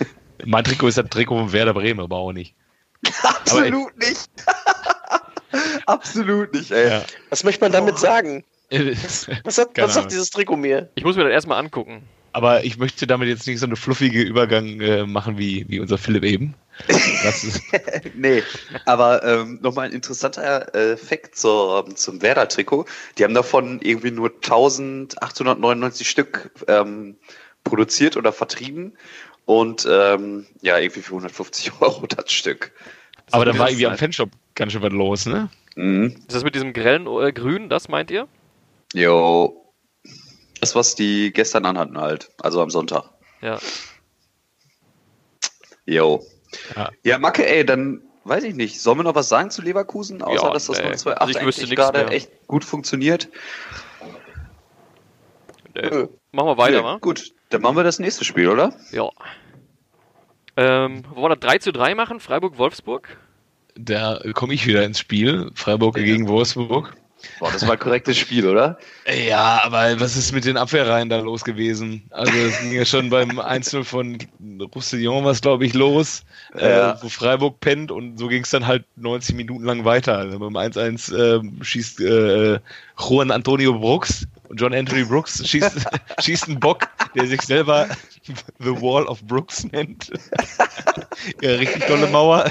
*laughs* mein Trikot ist das Trikot von Werder Bremen, aber auch nicht. *laughs* Absolut nicht. Absolut nicht, ey. Ja. Was möchte man damit sagen? aber Was, hat, was sagt dieses Trikot mir? Ich muss mir das erstmal angucken. ich möchte damit jetzt nicht so eine fluffige Übergang äh, machen wie, wie unser Philipp eben. Das *laughs* Nee, aber ähm, nochmal ein interessanter äh, Fakt zur, zum Werder-Trikot. Die haben davon irgendwie nur 1899 Stück ähm, produziert oder vertrieben und ähm, ja, irgendwie für 150 *laughs* Euro das Stück. aber dann war irgendwie am ne? Fanshop ganz schön was los, ne? Mhm. Ist das mit diesem grellen äh, Grün, das meint ihr? Jo. Das, was die gestern anhatten halt, also am Sonntag. Ja. Jo. Ja. Ja, Macke, ey, dann weiß ich nicht. Sollen wir noch was sagen zu Leverkusen, außer Ja, dass das nee. 028 Also eigentlich gerade mehr. echt gut funktioniert? Äh, Nö. machen wir weiter, Nee, wa? Gut, dann machen wir das nächste Spiel, oder? Ja. Ähm, wollen wir das 3 zu 3 machen? Freiburg-Wolfsburg? Da komme ich wieder ins Spiel. Freiburg Ja. gegen Wolfsburg. Boah, das war ein korrektes Spiel, oder? Ja, aber was ist mit den Abwehrreihen da los gewesen? Also es ging ja schon beim 1-0 von Roussillon was, glaube ich, los, Ja. äh, wo Freiburg pennt und so ging es dann halt 90 Minuten lang weiter. Also beim 1-1 äh, schießt äh, Juan Antonio Brooks, John Anthony Brooks schießt, *laughs* schießt einen Bock, der sich selber The Wall of Brooks nennt. *laughs* ja, richtig tolle Mauer.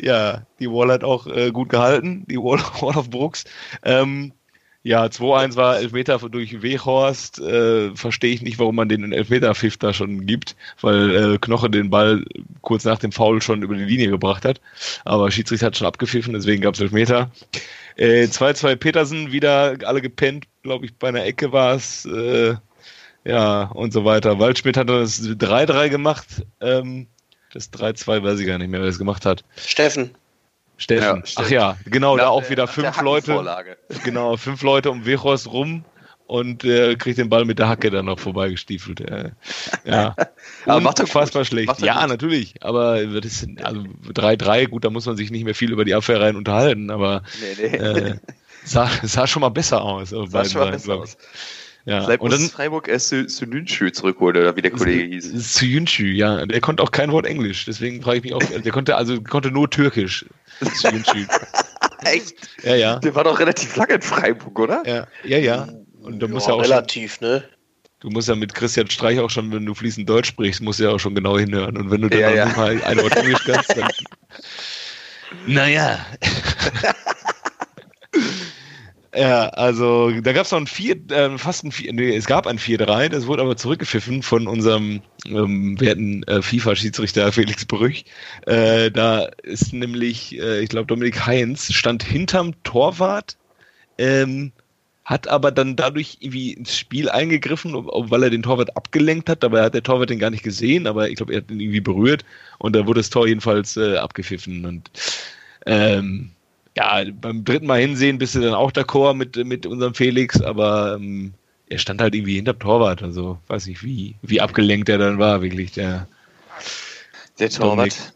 Ja, die Wall hat auch äh, gut gehalten, die Wall, *laughs* Wall of Brooks. Ähm, ja, 2-1 war Elfmeter durch Weghorst. Äh, Verstehe ich nicht, warum man den Elfmeter-Pfiff da schon gibt, weil äh, Knoche den Ball kurz nach dem Foul schon über die Linie gebracht hat. Aber Schiedsrichter hat schon abgepfiffen, deswegen gab es Elfmeter. Äh, 2-2 Petersen, wieder alle gepennt, glaube ich, bei einer Ecke war es. Äh, ja, und so weiter. Waldschmidt hat das 3-3 gemacht. Ähm, das 3-2 weiß ich gar nicht mehr, wer das gemacht hat. Steffen. Steffen. Ja, Ach ja, genau, da Nach auch der- wieder fünf Leute. Genau, fünf Leute um Wechhorst rum und äh, kriegt den Ball mit der Hacke dann noch vorbeigestiefelt. Äh, ja. *laughs* Aber macht er unfassbar gut. schlecht. Macht Ja, gut. natürlich. Aber das ist, also 3-3, gut, da muss man sich nicht mehr viel über die Abwehrreihen unterhalten, aber Nee, nee. äh, sah, sah schon mal besser aus. Sah schon mal besser aus. Ja. Vielleicht Und muss dann Freiburg erst Sü- Sününschü zurückholen, oder wie der Kollege hieß. Suyuncu, ja, der konnte auch kein Wort Englisch, deswegen frage ich mich auch, *laughs* der konnte also konnte nur Türkisch. Suyuncu. *laughs* Echt? Ja, ja, Der war doch relativ lange in Freiburg, oder? ja, ja, ja. Und du musst Ja, ja auch schon, relativ, ne? du musst ja mit Christian Streich auch schon, wenn du fließend Deutsch sprichst, musst du ja auch schon genau hinhören. Und wenn du dann Ja, auch ja. mal ein Wort Englisch kannst, dann. *laughs* Naja. Ja, also da gab es noch ein vier, äh, fast ein vier, nee, es gab ein 4-3, das wurde aber zurückgepfiffen von unserem ähm, werten äh, FIFA-Schiedsrichter Felix Brüch. Äh, da ist nämlich, äh, ich glaube, Dominik Heinz stand hinterm Torwart, ähm, hat aber dann dadurch irgendwie ins Spiel eingegriffen, weil er den Torwart abgelenkt hat. Dabei hat der Torwart den gar nicht gesehen, aber ich glaube, er hat ihn irgendwie berührt und da wurde das Tor jedenfalls äh, abgepfiffen. Und ähm, ja, beim dritten Mal hinsehen bist du dann auch d'accord mit, mit unserem Felix, aber ähm, er stand halt irgendwie hinterm Torwart. Also weiß nicht, wie, wie abgelenkt er dann war, wirklich. Der, Der Torwart.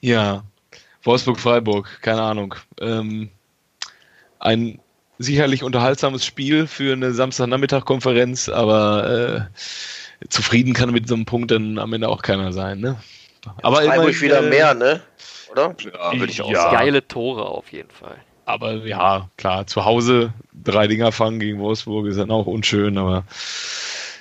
ja, Wolfsburg-Freiburg, keine Ahnung. Ähm, ein sicherlich unterhaltsames Spiel für eine Samstagnachmittag-Konferenz, aber äh, zufrieden kann mit so einem Punkt dann am Ende auch keiner sein. Ne? Aber Freiburg immerhin, wieder äh, mehr, ne? Oder? Ja, würde ich auch Ja. sagen. Geile Tore auf jeden Fall. Aber ja, klar, zu Hause drei Dinger fangen gegen Wolfsburg ist dann auch unschön, aber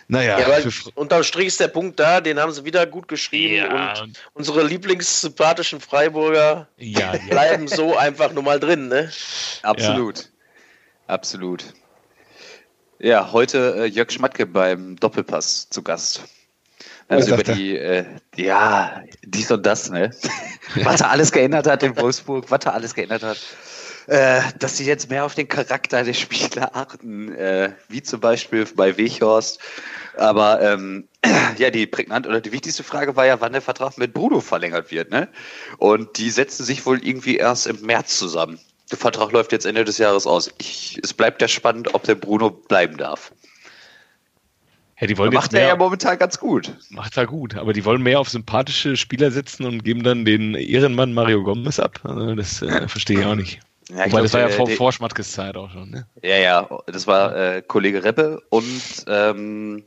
naja. Ja, aber unterm Strich ist der Punkt da, den haben sie wieder gut geschrieben ja, und unsere lieblingssympathischen Freiburger ja, ja. bleiben so einfach nur mal drin, ne? Absolut. Absolut. Ja, heute äh, Jörg Schmatke beim Doppelpass zu Gast. Also über er? die, äh, ja, dies und das, ne? *laughs* was er alles geändert hat in Wolfsburg, was er alles geändert hat. Äh, dass sie jetzt mehr auf den Charakter der Spieler achten, äh, wie zum Beispiel bei Weghorst. Aber ähm, *clears throat* ja, die prägnant oder die wichtigste Frage war ja, wann der Vertrag mit Bruno verlängert wird, ne? Und die setzten sich wohl irgendwie erst im März zusammen. Der Vertrag läuft jetzt Ende des Jahres aus. Ich, es bleibt ja spannend, ob der Bruno bleiben darf. Ja, die wollen Macht er ja momentan ganz gut. macht er gut, aber die wollen mehr auf sympathische Spieler setzen und geben dann den Ehrenmann Mario Gomez ab. Also das äh, verstehe ich auch nicht. Ja, ich Wobei, das glaub, war ja vor, der- vor Schmatkes Zeit auch schon, ne? Ja, ja, das war äh, Kollege Reppe und ähm,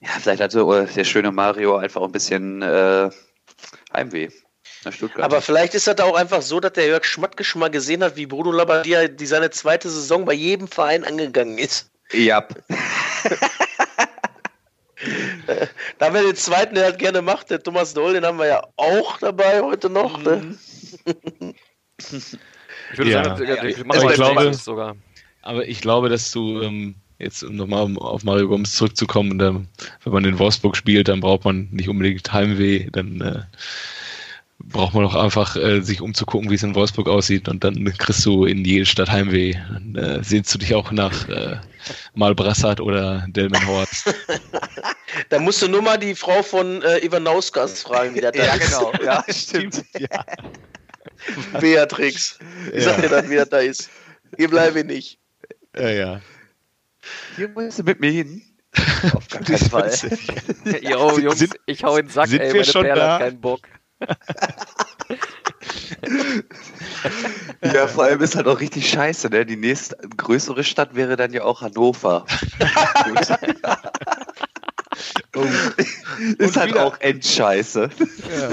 ja, vielleicht hatte äh, der schöne Mario einfach ein bisschen äh, Heimweh nach Stuttgart. Aber vielleicht ist das da auch einfach so, dass der Jörg Schmatke schon mal gesehen hat, wie Bruno Labbadia die seine zweite Saison bei jedem Verein angegangen ist. ja, *laughs* Da haben wir den zweiten, der halt gerne macht, der Thomas Doll, den haben wir ja auch dabei heute noch. Ne? Ich würde Ja. sagen, Ja, ich mal glaube- zweites sogar. Aber ich glaube, dass du ähm, jetzt um nochmal auf Mario Gomez zurückzukommen, ähm, wenn man in Wolfsburg spielt, dann braucht man nicht unbedingt Heimweh, dann äh, braucht man doch einfach äh, sich umzugucken, wie es in Wolfsburg aussieht und dann kriegst du in jede Stadt Heimweh. Dann äh, sehnst du dich auch nach äh, Malbrassat oder Delmen Horst. *laughs* Da musst du nur mal die Frau von äh, Ivanauskas fragen, wie das da ja, ist. genau. Ja, *laughs* stimmt. ja. *laughs* Beatrix. Wie Ja. sagt ihr das, wie das da ist? Hier bleibe ich nicht. ja, ja. Hier musst du mit mir hin. Auf gar keinen Fall. Jo, Sind- Jungs, sind- ich hau in den Sack, sind ey, wir meine schon Perle da? hat keinen Bock. Ja, vor allem ist halt auch richtig scheiße, ne? Die nächste größere Stadt wäre dann ja auch Hannover. Oh. *laughs* ist halt wieder- auch endscheiße. ja.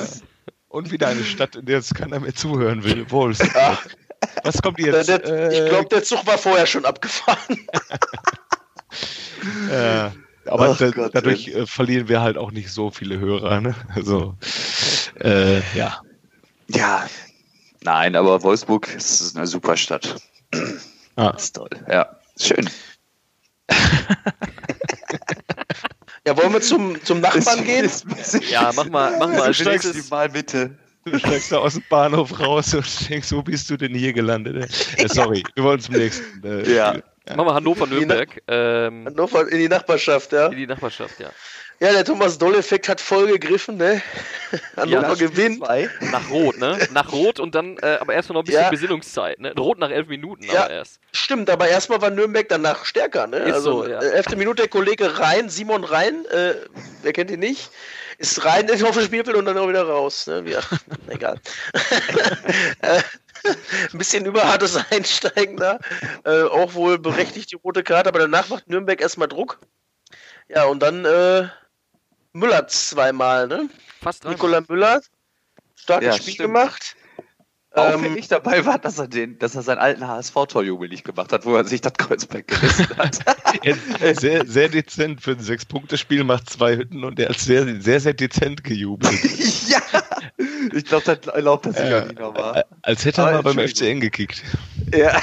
Und wieder eine Stadt, in der jetzt keiner mehr zuhören will. Wolfsburg. Was kommt jetzt? ich Äh, glaube, der Zug war vorher schon abgefahren. *laughs* Ja, aber Ach da, Gott, dadurch äh, verlieren wir halt auch nicht so viele Hörer. Ne? Also, äh, ja. Ja. Nein, aber Wolfsburg ist eine super Stadt. Ah, Das ist toll. Ja, schön. Ja, wollen wir zum, zum Nachbarn gehen? Ja, mach mal, mach mal als steigst nächstes. die mal bitte. du steigst da aus dem Bahnhof raus und denkst, wo bist du denn hier gelandet? Äh, sorry, wir wollen zum nächsten. Äh, Ja. Spiel. Mach mal Hannover-Nürnberg. Ähm, Hannover in die Nachbarschaft, ja. in die Nachbarschaft, ja. Ja, der Thomas Doll-Effekt hat voll gegriffen, ne? *laughs* Hannover das gewinnt. Nach Rot, ne? Nach Rot und dann, äh, aber erstmal noch ein bisschen Ja. Besinnungszeit, ne? Rot nach elf Minuten Ja. aber erst. Stimmt, aber erstmal war Nürnberg danach stärker, ne? Ist also, so, ja. äh, elfte Minute der Kollege Rhein, Simon Rhein, äh, wer kennt ihn nicht? Ist rein auf das Spielfeld und dann auch wieder raus. Ne? Ja, *laughs* egal. *laughs* *laughs* Ein bisschen überhartes *laughs* Einsteigen da. Äh, auch wohl berechtigt die rote Karte, aber danach macht Nürnberg erstmal Druck. Ja, und dann äh, Müller zweimal, ne? Fast. Nikola Müller, starkes Ja, Spiel stimmt. gemacht. Ähm, Auffällig dabei war, dass er, den, dass er seinen alten HSV-Torjubel nicht gemacht hat, wo er sich das Kreuzberg gerissen hat. *laughs* Sehr, sehr dezent für ein Sechs-Punkte-Spiel, macht zwei Hütten und er hat sehr, sehr, sehr dezent gejubelt. ja! Ich glaube, das erlaubt er sich Ja. auch nicht nochmal. Als hätte er Aber mal beim. FCN gekickt. Ja.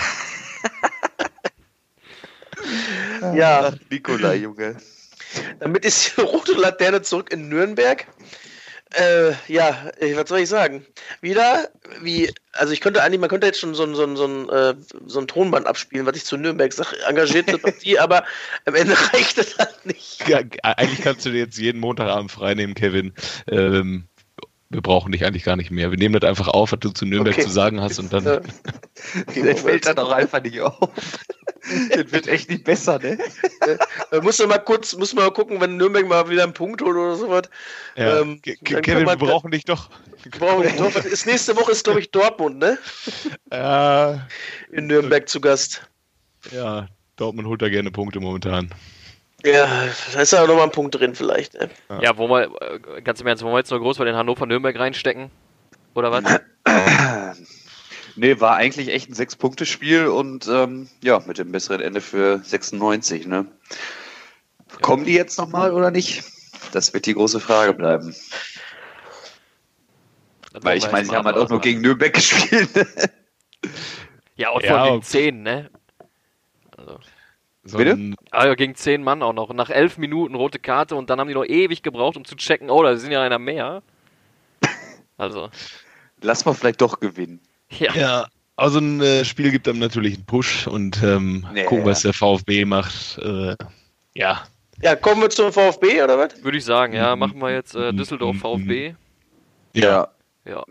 *laughs* ja, Ach, Nikola, Junge. Damit ist die rote Laterne zurück in Nürnberg. Äh, ja, äh, was soll ich sagen? Wieder, wie, also ich könnte eigentlich, man könnte jetzt schon so ein, so ein, so ein, äh, so ein Tonband abspielen, was ich zu Nürnberg sage, engagierte Partie, aber am Ende *laughs* reicht es halt nicht. Ja, eigentlich kannst du dir jetzt jeden Montagabend freinehmen, Kevin. Ähm, wir brauchen dich eigentlich gar nicht mehr. Wir nehmen das einfach auf, was du zu Nürnberg Okay. zu sagen hast und dann. Äh, *laughs* Das fällt dann auch einfach nicht auf. *laughs* Das wird echt nicht besser, ne? äh, muss man mal kurz, muss man mal gucken, wenn Nürnberg mal wieder einen Punkt holt oder sowas. Ja. ähm, Kevin, wir man- brauchen dich doch. Brauchen. Ist nächste Woche ist, glaube ich, Dortmund, ne? *laughs* Äh, In Nürnberg zu Gast. ja, Dortmund holt da gerne Punkte momentan. Ja, da ist ja noch mal ein Punkt drin vielleicht. Ne? Ja, wo wir, äh, ganz im Ernst, wollen wir jetzt nur groß bei den Hannover-Nürnberg reinstecken? Oder was? *clears throat* Nee, war eigentlich echt ein Sechs-Punkte-Spiel und ähm, ja, mit dem besseren Ende für 96, ne? Kommen die jetzt nochmal oder nicht? Das wird die große Frage bleiben. Das Weil ich meine, sie haben halt auch nur gegen Nürnberg *laughs* gespielt. ne? Ja, und Ja, von den okay. 10, ne? Also. So Bitte? ein- Ah, ja, gegen 10 Mann auch noch. Nach 11 Minuten rote Karte und dann haben die noch ewig gebraucht, um zu checken, oh, da sind ja einer mehr. *laughs* Also, Lass mal vielleicht doch gewinnen. ja. Ja, also ein äh, Spiel gibt einem natürlich einen Push und ähm, Nee, gucken, ja. was der VfB macht. Äh, ja, Ja, kommen wir zum VfB oder was? Würde ich sagen, ja. Mhm. Machen wir jetzt äh, Düsseldorf Mhm. VfB. ja. Ja.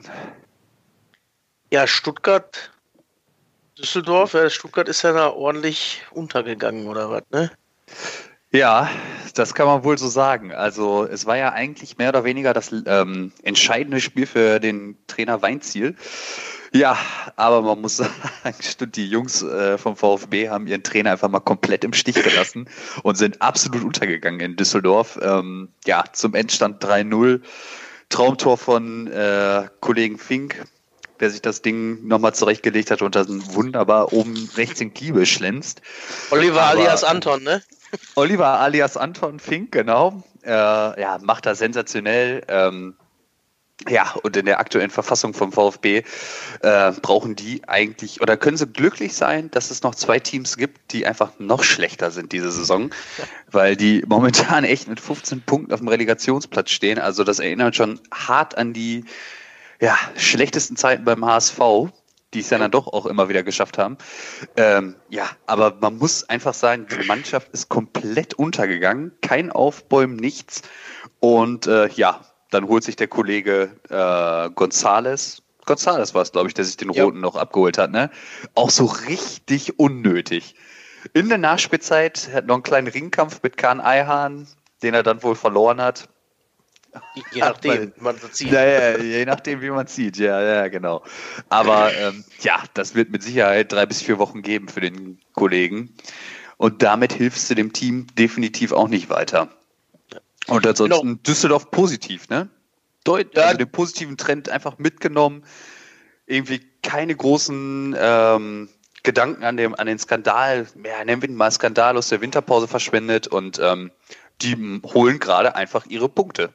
Ja, Stuttgart, Düsseldorf, ja, Stuttgart ist ja da ordentlich untergegangen oder was, ne? Ja, das kann man wohl so sagen. Also es war ja eigentlich mehr oder weniger das ähm, entscheidende Spiel für den Trainer Weinziel. Ja, aber man muss *laughs* sagen, die Jungs äh, vom VfB haben ihren Trainer einfach mal komplett im Stich gelassen und sind absolut untergegangen in Düsseldorf. Ähm, ja, zum Endstand 3-0. Traumtor von äh, Kollegen Fink, der sich das Ding nochmal zurechtgelegt hat und dann wunderbar oben rechts in Kiebe schlänzt. Oliver Aber- alias Anton, ne? Oliver alias Anton Fink, genau. Äh, ja, macht das sensationell. Ähm, ja, und in der aktuellen Verfassung vom VfB äh, brauchen die eigentlich oder können sie glücklich sein, dass es noch zwei Teams gibt, die einfach noch schlechter sind diese Saison, weil die momentan echt mit 15 Punkten auf dem Relegationsplatz stehen. Also das erinnert schon hart an die ja, schlechtesten Zeiten beim HSV, die es ja dann doch auch immer wieder geschafft haben. Ähm, ja, aber man muss einfach sagen, die Mannschaft ist komplett untergegangen, kein Aufbäumen, nichts. Und äh, ja, dann holt sich der Kollege äh, Gonzales, Gonzales war es, glaube ich, der sich den Ja. Roten noch abgeholt hat, ne? Auch so richtig unnötig. In der Nachspielzeit hat noch einen kleinen Ringkampf mit Kahn Eihahn, den er dann wohl verloren hat. Je nachdem, man das sieht. Ja, ja, je nachdem, wie man sieht, ja, ja, genau. Aber ähm, ja, das wird mit Sicherheit drei bis vier Wochen geben für den Kollegen. Und damit hilfst du dem Team definitiv auch nicht weiter. Und ansonsten Düsseldorf positiv, ne? Deut also den positiven Trend einfach mitgenommen. Irgendwie keine großen ähm, Gedanken an, dem, an den Skandal, ja, nennen wir ihn mal Skandal aus der Winterpause verschwendet und ähm, die holen gerade einfach ihre Punkte.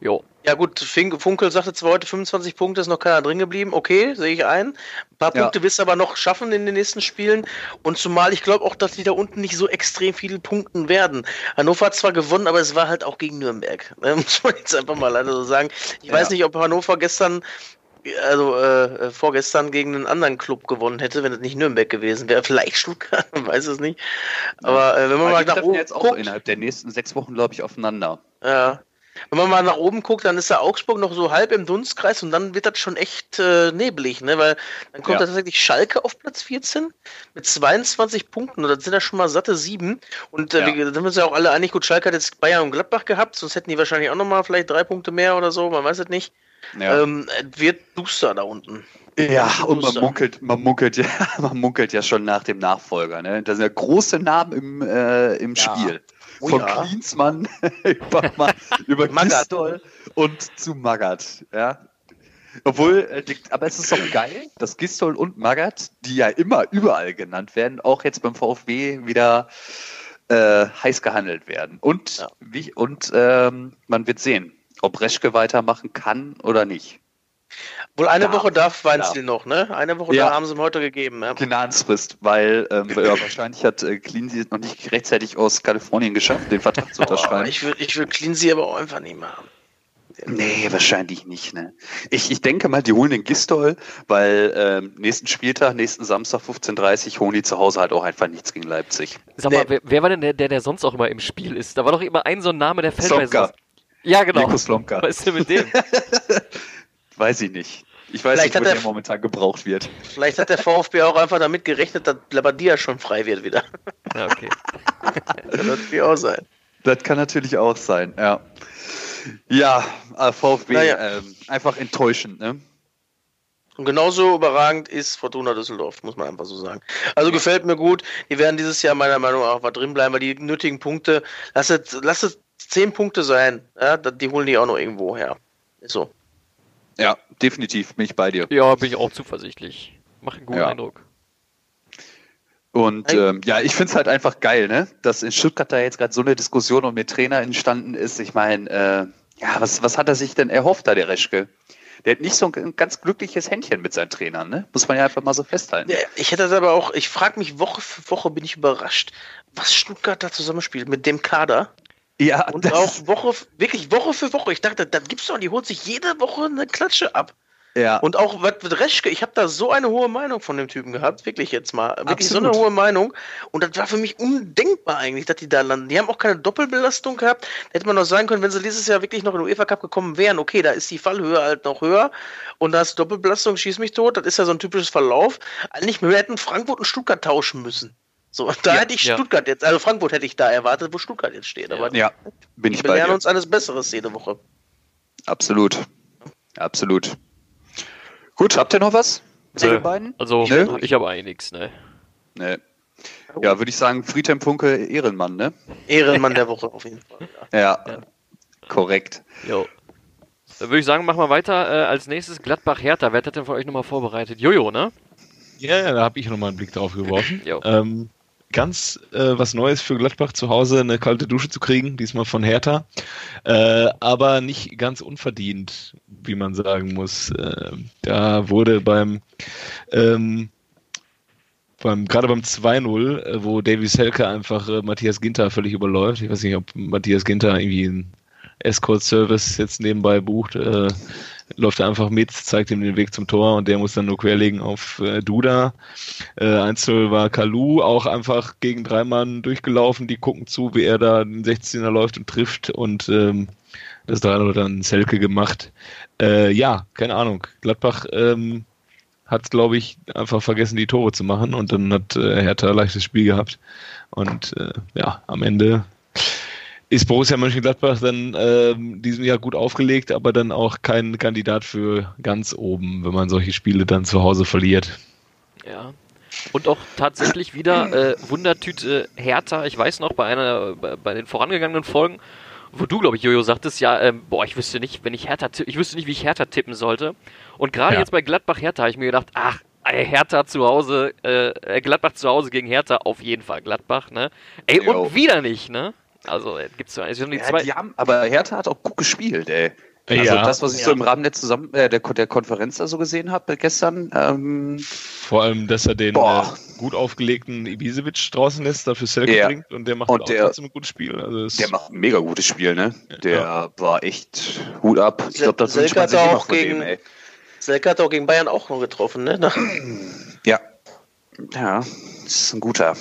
Jo. Ja gut, Fink, Funkel sagte zwar heute 25 Punkte, ist noch keiner drin geblieben. Okay, sehe ich ein. Ein paar Ja. Punkte wirst du aber noch schaffen in den nächsten Spielen. Und zumal ich glaube auch, dass die da unten nicht so extrem viele Punkten werden. Hannover hat zwar gewonnen, aber es war halt auch gegen Nürnberg. *laughs* Muss man jetzt einfach mal leider so sagen. Ich Ja. weiß nicht, ob Hannover gestern also äh, vorgestern gegen einen anderen Club gewonnen hätte, wenn es nicht Nürnberg gewesen wäre. *laughs* Vielleicht Stuttgart, weiß es nicht. Aber äh, wenn man Aber mal die nach oben jetzt auch guckt, innerhalb der nächsten sechs Wochen, glaube ich, aufeinander. ja, wenn man mal nach oben guckt, dann ist da Augsburg noch so halb im Dunstkreis und dann wird das schon echt äh, neblig, ne? Weil dann kommt Ja. da tatsächlich Schalke auf Platz 14 mit 22 Punkten und das sind ja schon mal satte sieben. Und äh, Ja. wir, da sind wir uns ja auch alle einig, gut, Schalke hat jetzt Bayern und Gladbach gehabt, sonst hätten die wahrscheinlich auch nochmal vielleicht drei Punkte mehr oder so, man weiß es nicht. Ja, Ähm, wird duster da unten. ja und man munkelt, man munkelt ja, *laughs* man munkelt ja schon nach dem Nachfolger. Ne? Da sind ja große Namen im, äh, im. Spiel. Oh Von ja. Klinsmann *laughs* über, Ma- über Magath. Gistol und zu Magath. Ja. Obwohl, äh, aber es ist doch geil, dass Gistol und Magath, die ja immer überall genannt werden, auch jetzt beim VfB wieder äh, heiß gehandelt werden. Und, Ja. wie, und ähm, man wird sehen, ob Reschke weitermachen kann oder nicht. Wohl eine Ja. Woche darf Weinziel noch, ne? Eine Woche Ja. da haben sie ihm heute gegeben. Ja. Gnadensfrist, weil ähm, *laughs* ja, wahrscheinlich hat äh, Cleansy es noch nicht rechtzeitig aus Kalifornien geschafft, den Vertrag zu Oh, unterschreiben. ich will, ich will Cleansy aber auch einfach nicht mehr haben. Nee, wahrscheinlich nicht. Ne? Ich, ich denke mal, die holen den Gistol, weil ähm, nächsten Spieltag, nächsten Samstag 15.30 Uhr holen die zu Hause halt auch einfach nichts gegen Leipzig. Sag mal, Nee. wer, wer war denn der, der, der sonst auch immer im Spiel ist? Da war doch immer ein so ein Name, der fällt bei Slomka. Ja, genau. Nico Slomka. Was ist denn mit dem? *laughs* Weiß ich nicht. Ich weiß Vielleicht nicht, wo hat der er- momentan gebraucht wird. Vielleicht hat der VfB auch einfach damit gerechnet, dass Labadia schon frei wird wieder. Ja, okay. *laughs* Das wird natürlich auch sein. Das kann natürlich auch sein, ja. Ja, äh, VfB, Naja. ähm, einfach enttäuschend, ne? Und genauso überragend ist Fortuna Düsseldorf, muss man einfach so sagen. Also gefällt mir gut. Die werden dieses Jahr meiner Meinung nach einfach drin bleiben, weil die nötigen Punkte, lass es, lass es zehn Punkte sein. Ja, die holen die auch noch irgendwo her. Ist so. Ja, definitiv bin ich bei dir. Ja, bin ich auch zuversichtlich. Macht einen guten Ja. Eindruck. Und ähm, ja, ich finde es halt einfach geil, ne? Dass in Stuttgart da jetzt gerade so eine Diskussion um den Trainer entstanden ist. Ich meine, äh, ja, was, was hat er sich denn erhofft da, der Reschke? Der hat nicht so ein ganz glückliches Händchen mit seinen Trainern, ne? Muss man ja einfach mal so festhalten. Ja, ich hätte das aber auch, ich frage mich Woche für Woche, bin ich überrascht, was Stuttgart da zusammenspielt mit dem Kader. Ja, Und auch Woche, wirklich Woche für Woche. Ich dachte, das gibt's doch, die holt sich jede Woche eine Klatsche ab. ja. Und auch was mit Reschke, ich habe da so eine hohe Meinung von dem Typen gehabt, wirklich jetzt mal. Wirklich so Absolut. eine hohe Meinung. Und das war für mich undenkbar eigentlich, dass die da landen. Die haben auch keine Doppelbelastung gehabt. Da hätte man noch sagen können, wenn sie dieses Jahr wirklich noch in den UEFA Cup gekommen wären, okay, da ist die Fallhöhe halt noch höher. Und da ist Doppelbelastung, schieß mich tot. Das ist ja so ein typisches Verlauf. Eigentlich, wir hätten Frankfurt und Stuttgart tauschen müssen. So, da Ja, hätte ich ja. Stuttgart jetzt, also Frankfurt hätte ich da erwartet, wo Stuttgart jetzt steht. Aber ja, bin ich bei belehren dir. uns eines Besseres jede Woche. Absolut. Absolut. Gut, habt ihr noch was? Nö. Beiden? Also, Nö. ich habe eigentlich nichts, ne? Nee. Ja, würde ich sagen, Friedhelm Funke, Ehrenmann, ne? Ehrenmann *laughs* der Woche auf jeden Fall. Ja. Ja, Ja. korrekt. Jo. Dann würde ich sagen, machen wir weiter. Äh, als nächstes Gladbach-Hertha. Wer hat das denn von euch nochmal vorbereitet? Jojo, ne? Ja, ja, da habe ich nochmal einen Blick drauf geworfen. Ähm, ganz äh, was Neues für Gladbach zu Hause, eine kalte Dusche zu kriegen, diesmal von Hertha. Äh, aber nicht ganz unverdient, wie man sagen muss. Äh, da wurde beim, ähm, beim gerade beim 2-0, äh, wo Davies Helke einfach äh, Matthias Ginter völlig überläuft. Ich weiß nicht, ob Matthias Ginter irgendwie einen Escort-Service jetzt nebenbei bucht. Läuft er einfach mit, zeigt ihm den Weg zum Tor und der muss dann nur querlegen auf äh, Duda. Äh, 1-0 war Kalu, auch einfach gegen drei Mann durchgelaufen, die gucken zu, wie er da den 16er läuft und trifft und ähm, das 3-0 dann Selke gemacht. Äh, ja, keine Ahnung. Gladbach ähm, hat, glaube ich, einfach vergessen, die Tore zu machen und dann hat äh, Hertha leichtes Spiel gehabt. Und äh, ja, am Ende ist Borussia Mönchengladbach dann ähm, diesem Jahr gut aufgelegt, aber dann auch kein Kandidat für ganz oben, wenn man solche Spiele dann zu Hause verliert. Ja. Und auch tatsächlich wieder äh, Wundertüte Hertha. Ich weiß noch, bei einer, bei, bei den vorangegangenen Folgen, wo du, glaube ich, Jojo, sagtest, ja, ähm, boah, ich wüsste nicht, wenn ich Hertha, ich wüsste nicht, wie ich Hertha tippen sollte. Und gerade Ja. jetzt bei Gladbach Hertha habe ich mir gedacht, ach, Hertha zu Hause, äh, äh, Gladbach zu Hause gegen Hertha, auf jeden Fall Gladbach, ne? Ey, Jo. und wieder nicht, ne? Also, äh, gibt's so, also die Ja, zwei, die haben, aber Hertha hat auch gut gespielt, ey. Also Ja. das, was ich so Ja. im Rahmen der, Zusammen äh, der, der Konferenz da so gesehen habe gestern, ähm, Vor allem, dass er den äh, gut aufgelegten Ibisevic draußen lässt, dafür Selke Ja. bringt und der macht Und auch trotzdem ein gutes Spiel. Also der macht ein mega gutes Spiel, ne? Der war echt Hut ab. Ich glaube, das Selke hat sich auch von gegen- dem, ey. Selke hat auch gegen Bayern auch noch getroffen, ne? Ja. Ja, das ist ein guter.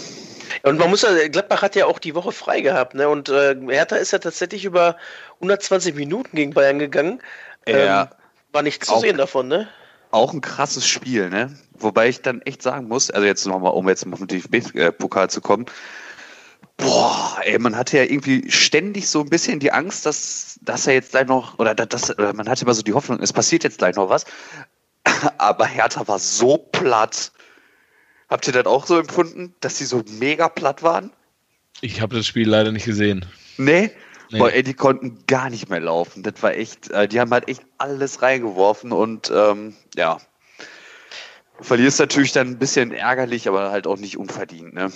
Und man muss ja, Gladbach hat ja auch die Woche frei gehabt, ne? Und äh, Hertha ist ja tatsächlich über 120 Minuten gegen Bayern gegangen. Ja. Ähm, war nicht zu sehen davon, ne? Auch ein krasses Spiel, ne? Wobei ich dann echt sagen muss, also jetzt nochmal, um jetzt auf den DFB-Pokal zu kommen, boah, ey, man hatte ja irgendwie ständig so ein bisschen die Angst, dass, dass er jetzt gleich noch, oder das, oder man hatte immer so die Hoffnung, es passiert jetzt gleich noch was. *laughs* Aber Hertha war so platt. Habt ihr das auch so empfunden, dass sie so mega platt waren? Ich habe das Spiel leider nicht gesehen. Nee? Nee. Boah, ey, die konnten gar nicht mehr laufen. Das war echt, äh, die haben halt echt alles reingeworfen und ähm, ja. Verlierst natürlich dann ein bisschen ärgerlich, aber halt auch nicht unverdient, ne?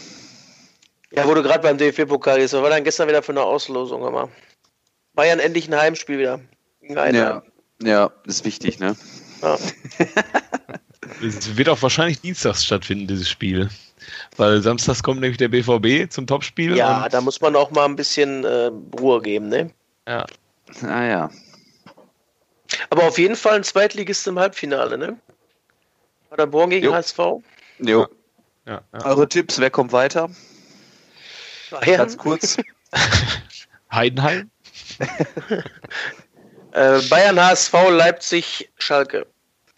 Ja, wo du gerade beim DFB-Pokal ist, was war dann gestern wieder für eine Auslosung, aber Bayern endlich ein Heimspiel wieder. Ja, ja, ist wichtig, ne? Ja. *laughs* Es wird auch wahrscheinlich dienstags stattfinden, dieses Spiel. Weil samstags kommt nämlich der BVB zum Topspiel. Ja, und- da muss man auch mal ein bisschen äh, Ruhe geben, ne? ja. Ah ja. Aber auf jeden Fall ein Zweitligist im Halbfinale, ne? Paderborn gegen Jo. HSV. Jo. Ja, ja. Eure Tipps, wer kommt weiter? Bayern. Ganz kurz. *laughs* Heidenheim? *laughs* Äh, Bayern, HSV, Leipzig, Schalke.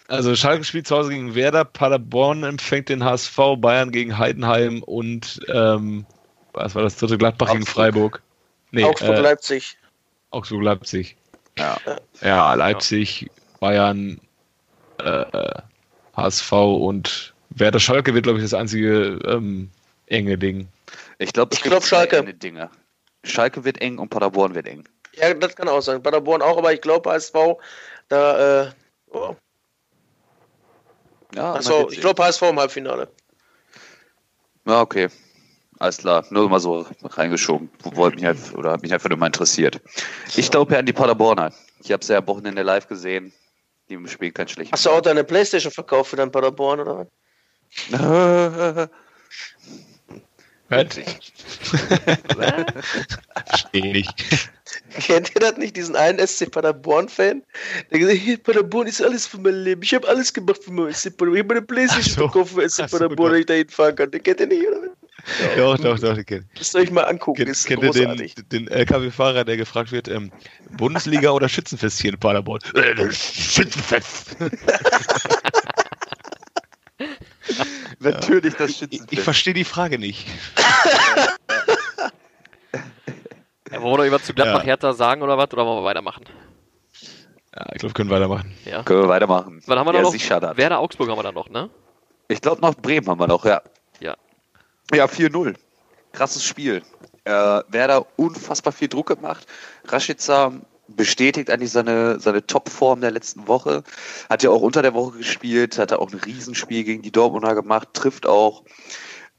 Also Schalke spielt zu Hause gegen Werder, Paderborn empfängt den HSV, Bayern gegen Heidenheim und ähm, was war das dritte Gladbach gegen Augsburg. Freiburg? Nee, Augsburg, äh, Leipzig. Augsburg, Leipzig. Ja. Ja, Leipzig, Bayern, äh, HSV und Werder Schalke wird, glaube ich, das einzige ähm, enge Ding. Ich glaube, Ich glaub, Schalke. Dinge. Schalke wird eng und Paderborn wird eng. Ja, das kann auch sein. Paderborn auch, aber ich glaube, HSV, da, äh, oh. Ja, Achso, ich glaube, HSV im Halbfinale. Ja, okay. Alles klar. Nur mal so reingeschoben. Wollte mich halt, oder hat mich einfach nur mal interessiert. Ich glaube ja an die Paderborner. Ich habe sie ja am Wochenende live gesehen. Die spielen kein schlechtes. Hast du auch deine Playstation verkauft für dein Paderborn, oder was? *laughs* Hört Verstehe nicht. *laughs* Kennt ihr das nicht, diesen einen SC Paderborn-Fan? Der gesagt hat, hier, Paderborn ist alles für mein Leben. Ich habe alles gemacht für mein SC Paderborn. Ich habe meine Playstation so. verkauft für SC Ach so, Paderborn, doch. dass ich da hinfahren kann. Den kennt ihr nicht, oder? Doch, doch, doch. ich kenn- Müsst ihr euch mal angucken, Kennt, ist kennt ihr den, großartig. den LKW-Fahrer, der gefragt wird, ähm, Bundesliga oder Schützenfest hier in Paderborn? Äh, Schützenfest. *laughs* Natürlich das Ich, Schützenfest. ich verstehe die Frage nicht. *laughs* Wollen wir noch was zu Gladbach Ja. Hertha sagen oder was? Oder wollen wir weitermachen? Ja, ich glaube, wir können weitermachen. Ja. Können wir weitermachen. Was haben wir ja, noch? sicher dann. Werder Augsburg haben wir da noch, ne? Ich glaube, noch Bremen haben wir noch, ja. Ja. Ja, 4-0. Krasses Spiel. Äh, Werder unfassbar viel Druck gemacht. Rashica bestätigt eigentlich seine, seine Topform der letzten Woche. Hat ja auch unter der Woche gespielt, hat auch ein Riesenspiel gegen die Dortmunder gemacht, trifft auch.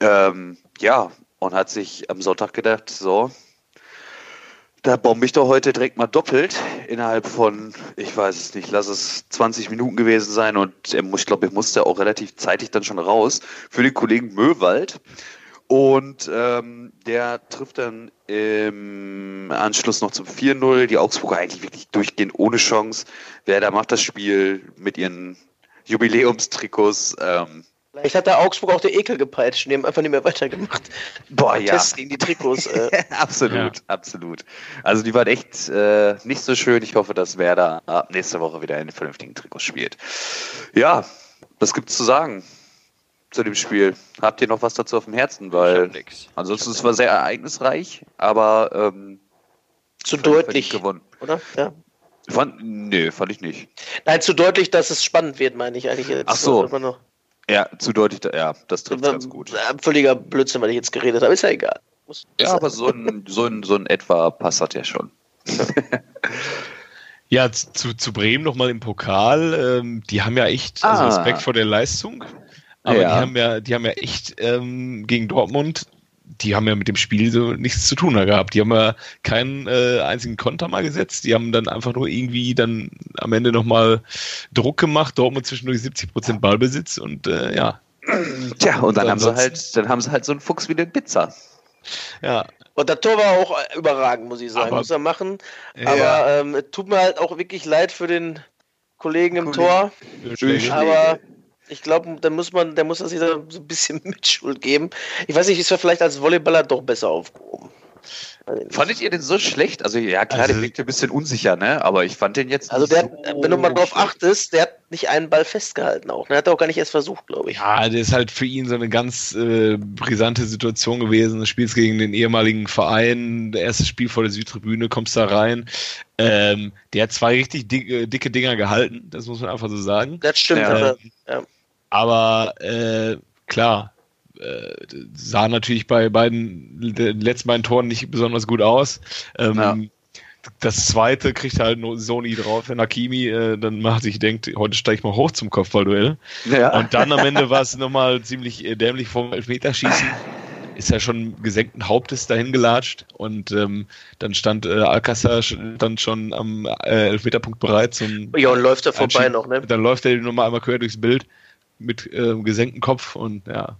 Ähm, ja, und hat sich am Sonntag gedacht, so, da bombe ich doch heute direkt mal doppelt innerhalb von, ich weiß es nicht, lass es 20 Minuten gewesen sein und ich glaube, er musste auch relativ zeitig dann schon raus für den Kollegen Möwald. Und ähm, der trifft dann im Anschluss noch zum 4-0. Die Augsburger eigentlich wirklich durchgehend ohne Chance. Werder macht das Spiel mit ihren Jubiläumstrikots. Ähm, Vielleicht hat der Augsburg auch der Ekel gepeitscht und die haben einfach nicht mehr weitergemacht. boah, ja. Test gegen die Trikots. Äh. *laughs* absolut, absolut. Also die waren echt äh, nicht so schön. Ich hoffe, dass Werder ab nächste Woche wieder in den vernünftigen Trikots spielt. Ja, was gibt's zu sagen zu dem Spiel? Habt ihr noch was dazu auf dem Herzen? Ich Weil ansonsten es war sehr ereignisreich, aber ähm, zu deutlich, gewonnen. oder? Ja. Fand, nee, fand ich nicht. Nein, zu deutlich, dass es spannend wird, meine ich eigentlich jetzt. Ach so. Man noch- Ja, zu deutlich, ja, das trifft ganz gut. Äh, Völliger Blödsinn, weil ich jetzt geredet habe. Ist ja egal. Muss- Ja, aber so ein, so ein, so ein etwa passt das ja schon. *laughs* Ja, zu, zu Bremen nochmal im Pokal. Ähm, die haben ja echt, also Ah. Respekt vor der Leistung, aber Ja. die haben ja, die haben ja echt ähm, gegen Dortmund, die haben ja mit dem Spiel so nichts zu tun gehabt. Die haben ja keinen äh, einzigen Konter mal gesetzt. Die haben dann einfach nur irgendwie dann am Ende nochmal Druck gemacht. Dortmund zwischendurch 70 Prozent Ballbesitz und äh, ja, Tja, und dann Und haben sie halt, dann haben sie halt so einen Fuchs wie den Pizza. ja, Und das Tor war auch überragend, muss ich sagen. Aber- muss er machen. Ja. Aber ähm, es tut mir halt auch wirklich leid für den Kollegen im Tor. Aber ich glaube, da muss man, der muss das sich da so ein bisschen *laughs* Mitschuld geben. Ich weiß nicht, ist er vielleicht als Volleyballer doch besser aufgehoben. Fandet ihr den so schlecht? Also ja, klar, also, der wirkt ein bisschen unsicher, ne? Aber ich fand den jetzt. Also der, so wenn du mal drauf achtest, der hat nicht einen Ball festgehalten auch. Der hat auch gar nicht erst versucht, glaube ich. Ja, der ist halt für ihn so eine ganz äh, brisante Situation gewesen. Du spielst gegen den ehemaligen Verein, der erste Spiel vor der Südtribüne, kommst da rein. Ähm, der hat zwei richtig dicke, dicke Dinger gehalten, das muss man einfach so sagen. Das stimmt. Ja. Ähm, ja. Aber äh, klar, äh, sah natürlich bei beiden den letzten beiden Toren nicht besonders gut aus. Ähm, ja. Das zweite kriegt halt nur Sony drauf, wenn Hakimi äh, dann macht sich denkt, heute steige ich mal hoch zum Kopfballduell. Ja. Und dann am Ende war es nochmal ziemlich äh, dämlich vom Elfmeterschießen. Ist ja schon gesenkten Hauptes dahin gelatscht und ähm, dann stand äh, Alcázar dann schon am äh, Elfmeterpunkt bereit zum. Ja, und läuft er vorbei noch, ne? Dann läuft er nochmal einmal quer durchs Bild mit äh, gesenktem Kopf und ja,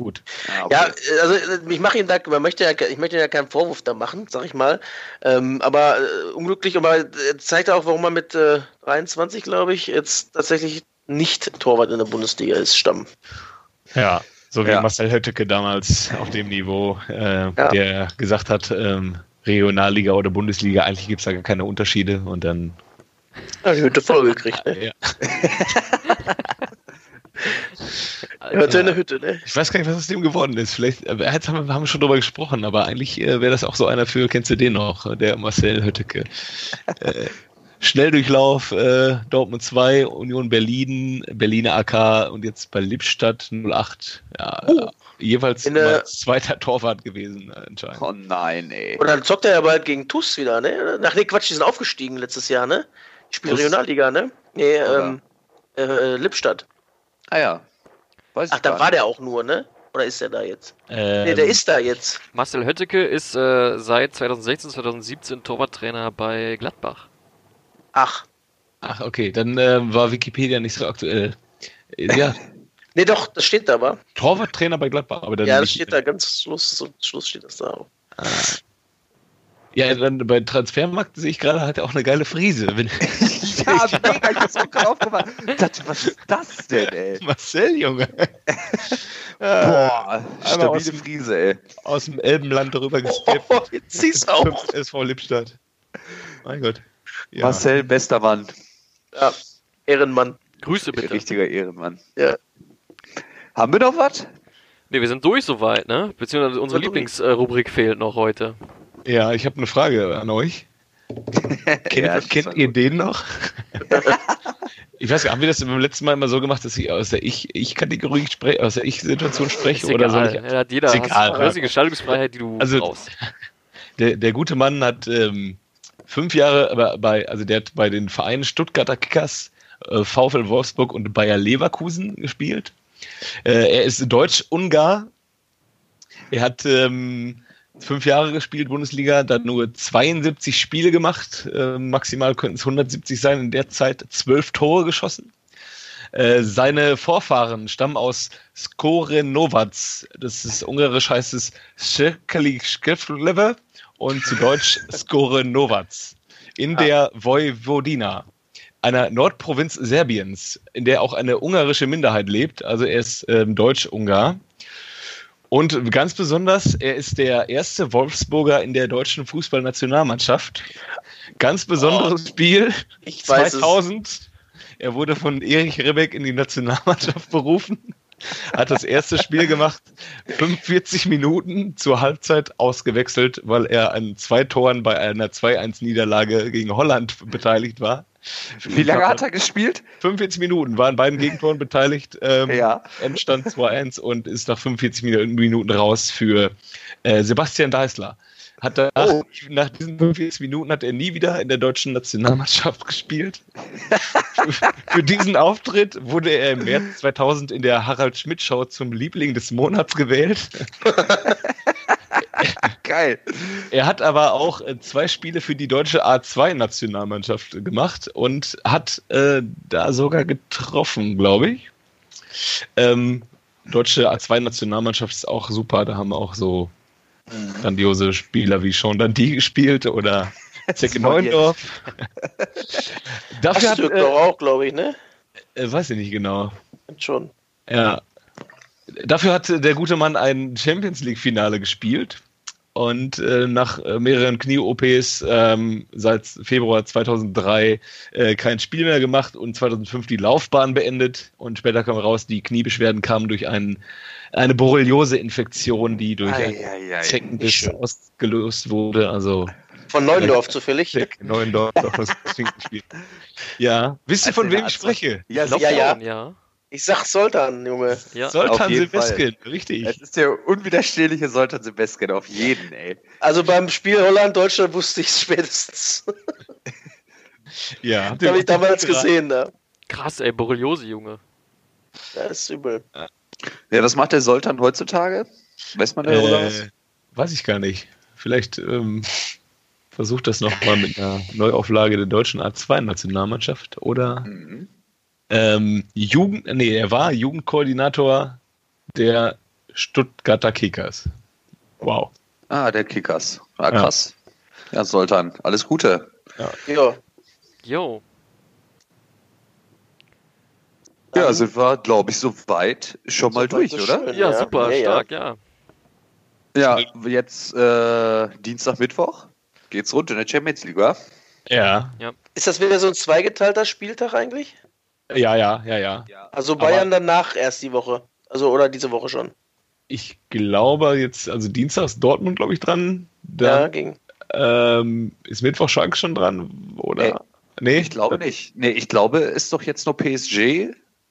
Gut. Ah, okay. Ja, also ich mache ihn da, man möchte ja, ich möchte ja keinen Vorwurf da machen, sag ich mal. Ähm, aber äh, unglücklich, aber zeigt auch, warum man mit äh, 23, glaube ich, jetzt tatsächlich nicht Torwart in der Bundesliga ist, Stamm. Ja, so wie ja. Marcel Hötteke damals auf dem Niveau, äh, ja. der gesagt hat, ähm, Regionalliga oder Bundesliga, eigentlich gibt es da gar keine Unterschiede und dann. Ja, die Hütte voll gekriegt, ne? ja. *laughs* Hört in der Hütte, ne? Ich weiß gar nicht, was aus dem geworden ist. Vielleicht, äh, jetzt haben wir haben schon drüber gesprochen, aber eigentlich äh, wäre das auch so einer für, kennst du den noch, der Marcel Hötteke. *laughs* äh, Schnelldurchlauf, äh, Dortmund 2, Union Berlin, Berliner AK und jetzt bei Lippstadt 08. Ja, oh. jeweils zweiter Torwart gewesen äh, anscheinend. Oh nein, ey. Und dann zockt er ja bald gegen TUS wieder, ne? Ach nee, Quatsch, die sind aufgestiegen letztes Jahr, ne? Ich spiele Regionalliga, ne? Nee, ähm, äh, Lippstadt. Ah ja. Weiß Ach, da war der auch nur, ne? Oder ist der da jetzt? Ähm, ne, der ist da jetzt. Marcel Hötteke ist äh, seit 2016, 2017 Torwarttrainer bei Gladbach. Ach. Ach, okay. Dann äh, war Wikipedia nicht so aktuell. Äh, ja. *laughs* nee, doch, das steht da, aber. Torwarttrainer bei Gladbach, aber dann. Ja, das steht da ganz Schluss, zum Schluss steht das da auch. Ah. Ja, dann bei Transfermarkt sehe ich gerade, hat er auch eine geile Frise. *laughs* ja, *laughs* mega, ich hab's auch gerade aufgemacht. was ist das denn, ey? *laughs* Marcel, Junge. Boah, stabile Frise, ey. Aus dem Elbenland darüber gesteppt. Oh, jetzt siehst du auch. SV Lippstadt. Mein Gott. Ja. Marcel, bester Mann. Ja, Ehrenmann. Grüße bitte. Richtiger Ehrenmann. Ja. Haben wir noch was? Ne, wir sind durch soweit, ne? Beziehungsweise unsere Lieblingsrubrik fehlt noch heute. Ja, ich habe eine Frage an euch. *laughs* kennt, ja, kennt ihr den noch? *laughs* ich weiß gar nicht, haben wir das beim letzten Mal immer so gemacht, dass ich aus der Ich-Kategorie ich spreche, aus der Ich-Situation spreche? Oder soll ich, ja, hat jeder ist egal, hast die Gestaltungsfreiheit, die du also, brauchst. *laughs* Der, der gute Mann hat ähm, fünf Jahre bei, also der hat bei den Vereinen Stuttgarter Kickers, äh, VfL Wolfsburg und Bayer Leverkusen gespielt. Äh, er ist Deutsch-Ungar. Er hat ähm, fünf Jahre gespielt, Bundesliga, dann nur 72 Spiele gemacht. Äh, maximal könnten es 170 sein. In der Zeit zwölf Tore geschossen. Äh, seine Vorfahren stammen aus Skorenovac. Das ist ungarisch heißt es Schekali und zu Deutsch *laughs* Skorenovac. In der Vojvodina, einer Nordprovinz Serbiens, in der auch eine ungarische Minderheit lebt. Also er ist ähm, Deutsch-Ungar. Und ganz besonders, er ist der erste Wolfsburger in der deutschen Fußballnationalmannschaft. Ganz besonderes oh, Spiel ich 2000. Er wurde von Erich Rebeck in die Nationalmannschaft berufen, hat das erste Spiel gemacht, 45 Minuten zur Halbzeit ausgewechselt, weil er an zwei Toren bei einer 2-1-Niederlage gegen Holland beteiligt war. Wie lange hat er gespielt? 45 Minuten, war an beiden Gegentoren beteiligt. Ähm, ja. Endstand 2-1 und ist nach 45 Minuten raus für äh, Sebastian Deißler. Hat danach, oh. nach diesen 45 Minuten hat er nie wieder in der deutschen Nationalmannschaft gespielt. für, *laughs* für diesen Auftritt wurde er im März 2000 in der Harald Schmidt Show zum Liebling des Monats gewählt. *laughs* *laughs* Geil. Er hat aber auch äh, zwei Spiele für die deutsche A2-Nationalmannschaft gemacht und hat äh, da sogar getroffen, glaube ich. Ähm, deutsche A2-Nationalmannschaft ist auch super. Da haben auch so mhm. grandiose Spieler wie Sean Dundee gespielt oder *laughs* Zecke Neuendorf. *laughs* Dafür hat, Astürk äh, doch auch, glaube ich, ne? äh, weiß ich nicht genau. Schon. Ja. Dafür hat der gute Mann ein Champions League-Finale gespielt und äh, nach äh, mehreren Knie-OPs ähm, seit Februar 2003 äh, kein Spiel mehr gemacht und 2005 die Laufbahn beendet und später kam raus, die Kniebeschwerden kamen durch ein, eine Borreliose-Infektion, die durch Ei, ei, ei. Zeckenbiss ausgelöst wurde. Also Von Neuendorf zufällig. Neuendorf auf das Schinkenspiel. Ja, wisst ihr, von Also, wem ich spreche? Ja, Ja, ja. ja. Ich sag Soltan, Junge. Ja. Soltan Silveskin, richtig. Es ist der unwiderstehliche Soltan Sebastian auf jeden, ey. Also beim Spiel Holland-Deutschland wusste ich es spätestens. Ja, Das habe ich damals gesehen, ne? Krass, ey, Borreliose, Junge. Das ist übel. Ja, was macht der Soltan heutzutage? Weiß man was? Äh, weiß ich gar nicht. Vielleicht ähm, versucht das nochmal mit einer Neuauflage der deutschen A2-Nationalmannschaft oder Mhm. Ähm, Jugend, nee, er war Jugendkoordinator der Stuttgarter Kickers. Wow. Ah, der Kickers. Ah, Ja. krass. Ja, Soltan, alles Gute. Ja. Yo. Ja, Dann- sind wir, glaube ich, soweit schon mal durch, so oder? schön. Ja, Ja, super, ja, ja. stark, ja. Ja, jetzt äh, Dienstag, Mittwoch geht's rund in der Champions League, wa? Ja, Ist das wieder so ein zweigeteilter Spieltag eigentlich? Ja, ja, ja, ja. Also Bayern danach erst die Woche. Also oder diese Woche schon. Ich glaube jetzt, also Dienstag ist Dortmund, glaube ich, dran. Ja, Dann ging. ähm, ist Mittwoch Schalke schon dran, oder? Nee. Nee, Ich glaube nicht. Nee, ich glaube, ist doch jetzt nur PSG.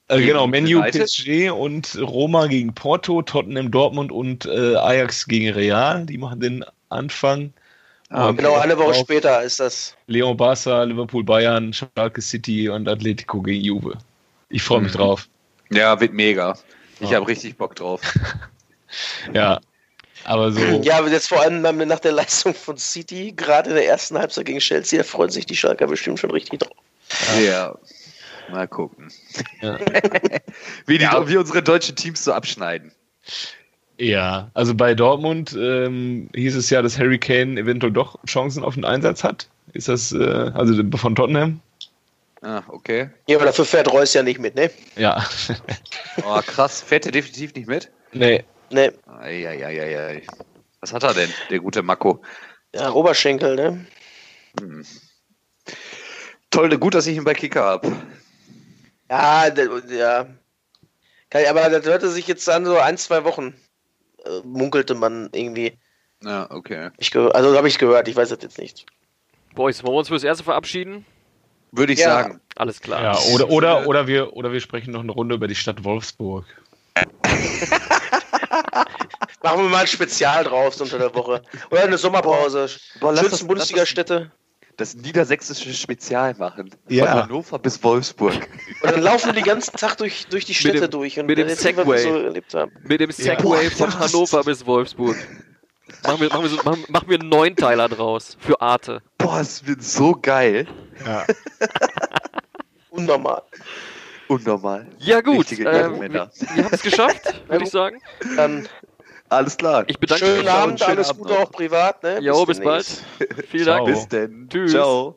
Äh, genau, Menu? PSG und Roma gegen Porto, Tottenham, Dortmund und äh, Ajax gegen Real. Die machen den Anfang. Und Genau, eine Woche später ist das. Leon Barca, Liverpool, Bayern, Schalke City und Atletico gegen Juve. Ich freue mich Mhm. drauf. Ja, wird mega. Ich Ja. habe richtig Bock drauf. *laughs* Ja, aber so. *clears throat* Ja, aber jetzt vor allem nach der Leistung von City, gerade in der ersten Halbzeit gegen Chelsea, da freuen sich die Schalker bestimmt schon richtig drauf. Ja. Mal gucken. Ja. *laughs* wie, die, Ja. wie unsere deutschen Teams so abschneiden. Ja, also bei Dortmund ähm, hieß es ja, dass Harry Kane eventuell doch Chancen auf den Einsatz hat. Ist das, äh, also von Tottenham? Ah, okay. Ja, aber dafür fährt Reus ja nicht mit, ne? Ja. *laughs* Oh, krass. Fährt er definitiv nicht mit? nee. Ne. Eieieiei. Was hat er denn, der gute Mako? Ja, Oberschenkel, ne? Hm. Toll, gut, dass ich ihn bei Kicker habe. Ja, ja. Aber das hörte sich jetzt an, so ein, zwei Wochen äh, munkelte man irgendwie. Ja, okay. Ich also habe ich gehört, ich weiß das jetzt nicht. Boys, wollen wir uns fürs Erste verabschieden? Würde ich Ja. sagen. Alles klar. Ja, oder, oder, oder, wir, oder wir sprechen noch eine Runde über die Stadt Wolfsburg. *laughs* Machen wir mal ein Spezial draus unter der Woche. Oder eine Sommerpause. Boah, Schönsten Bundesliga-Städte. Das niedersächsische Spezial machen. Ja. Von Hannover bis Wolfsburg. Und dann laufen wir den ganzen Tag durch, durch die Städte dem- durch und mit dem erzählen, was wir Segway. so erlebt haben. Mit dem Segway Boah, von ja. Hannover bis Wolfsburg. Machen wir, machen, wir so, machen, machen wir einen Neunteiler draus für Arte. Boah, es wird so geil. Ja. *laughs* Unnormal. Unnormal. Ja gut, ähm, wir, wir haben es geschafft, *laughs* würde ich sagen. Dann Alles klar. Ich bedanke schönen mich. Abend, schönen alles Abend Gute noch. auch privat. Ne? Jo, bis demnächst. bald. Vielen. Dank. Bis denn. Tschüss. Ciao.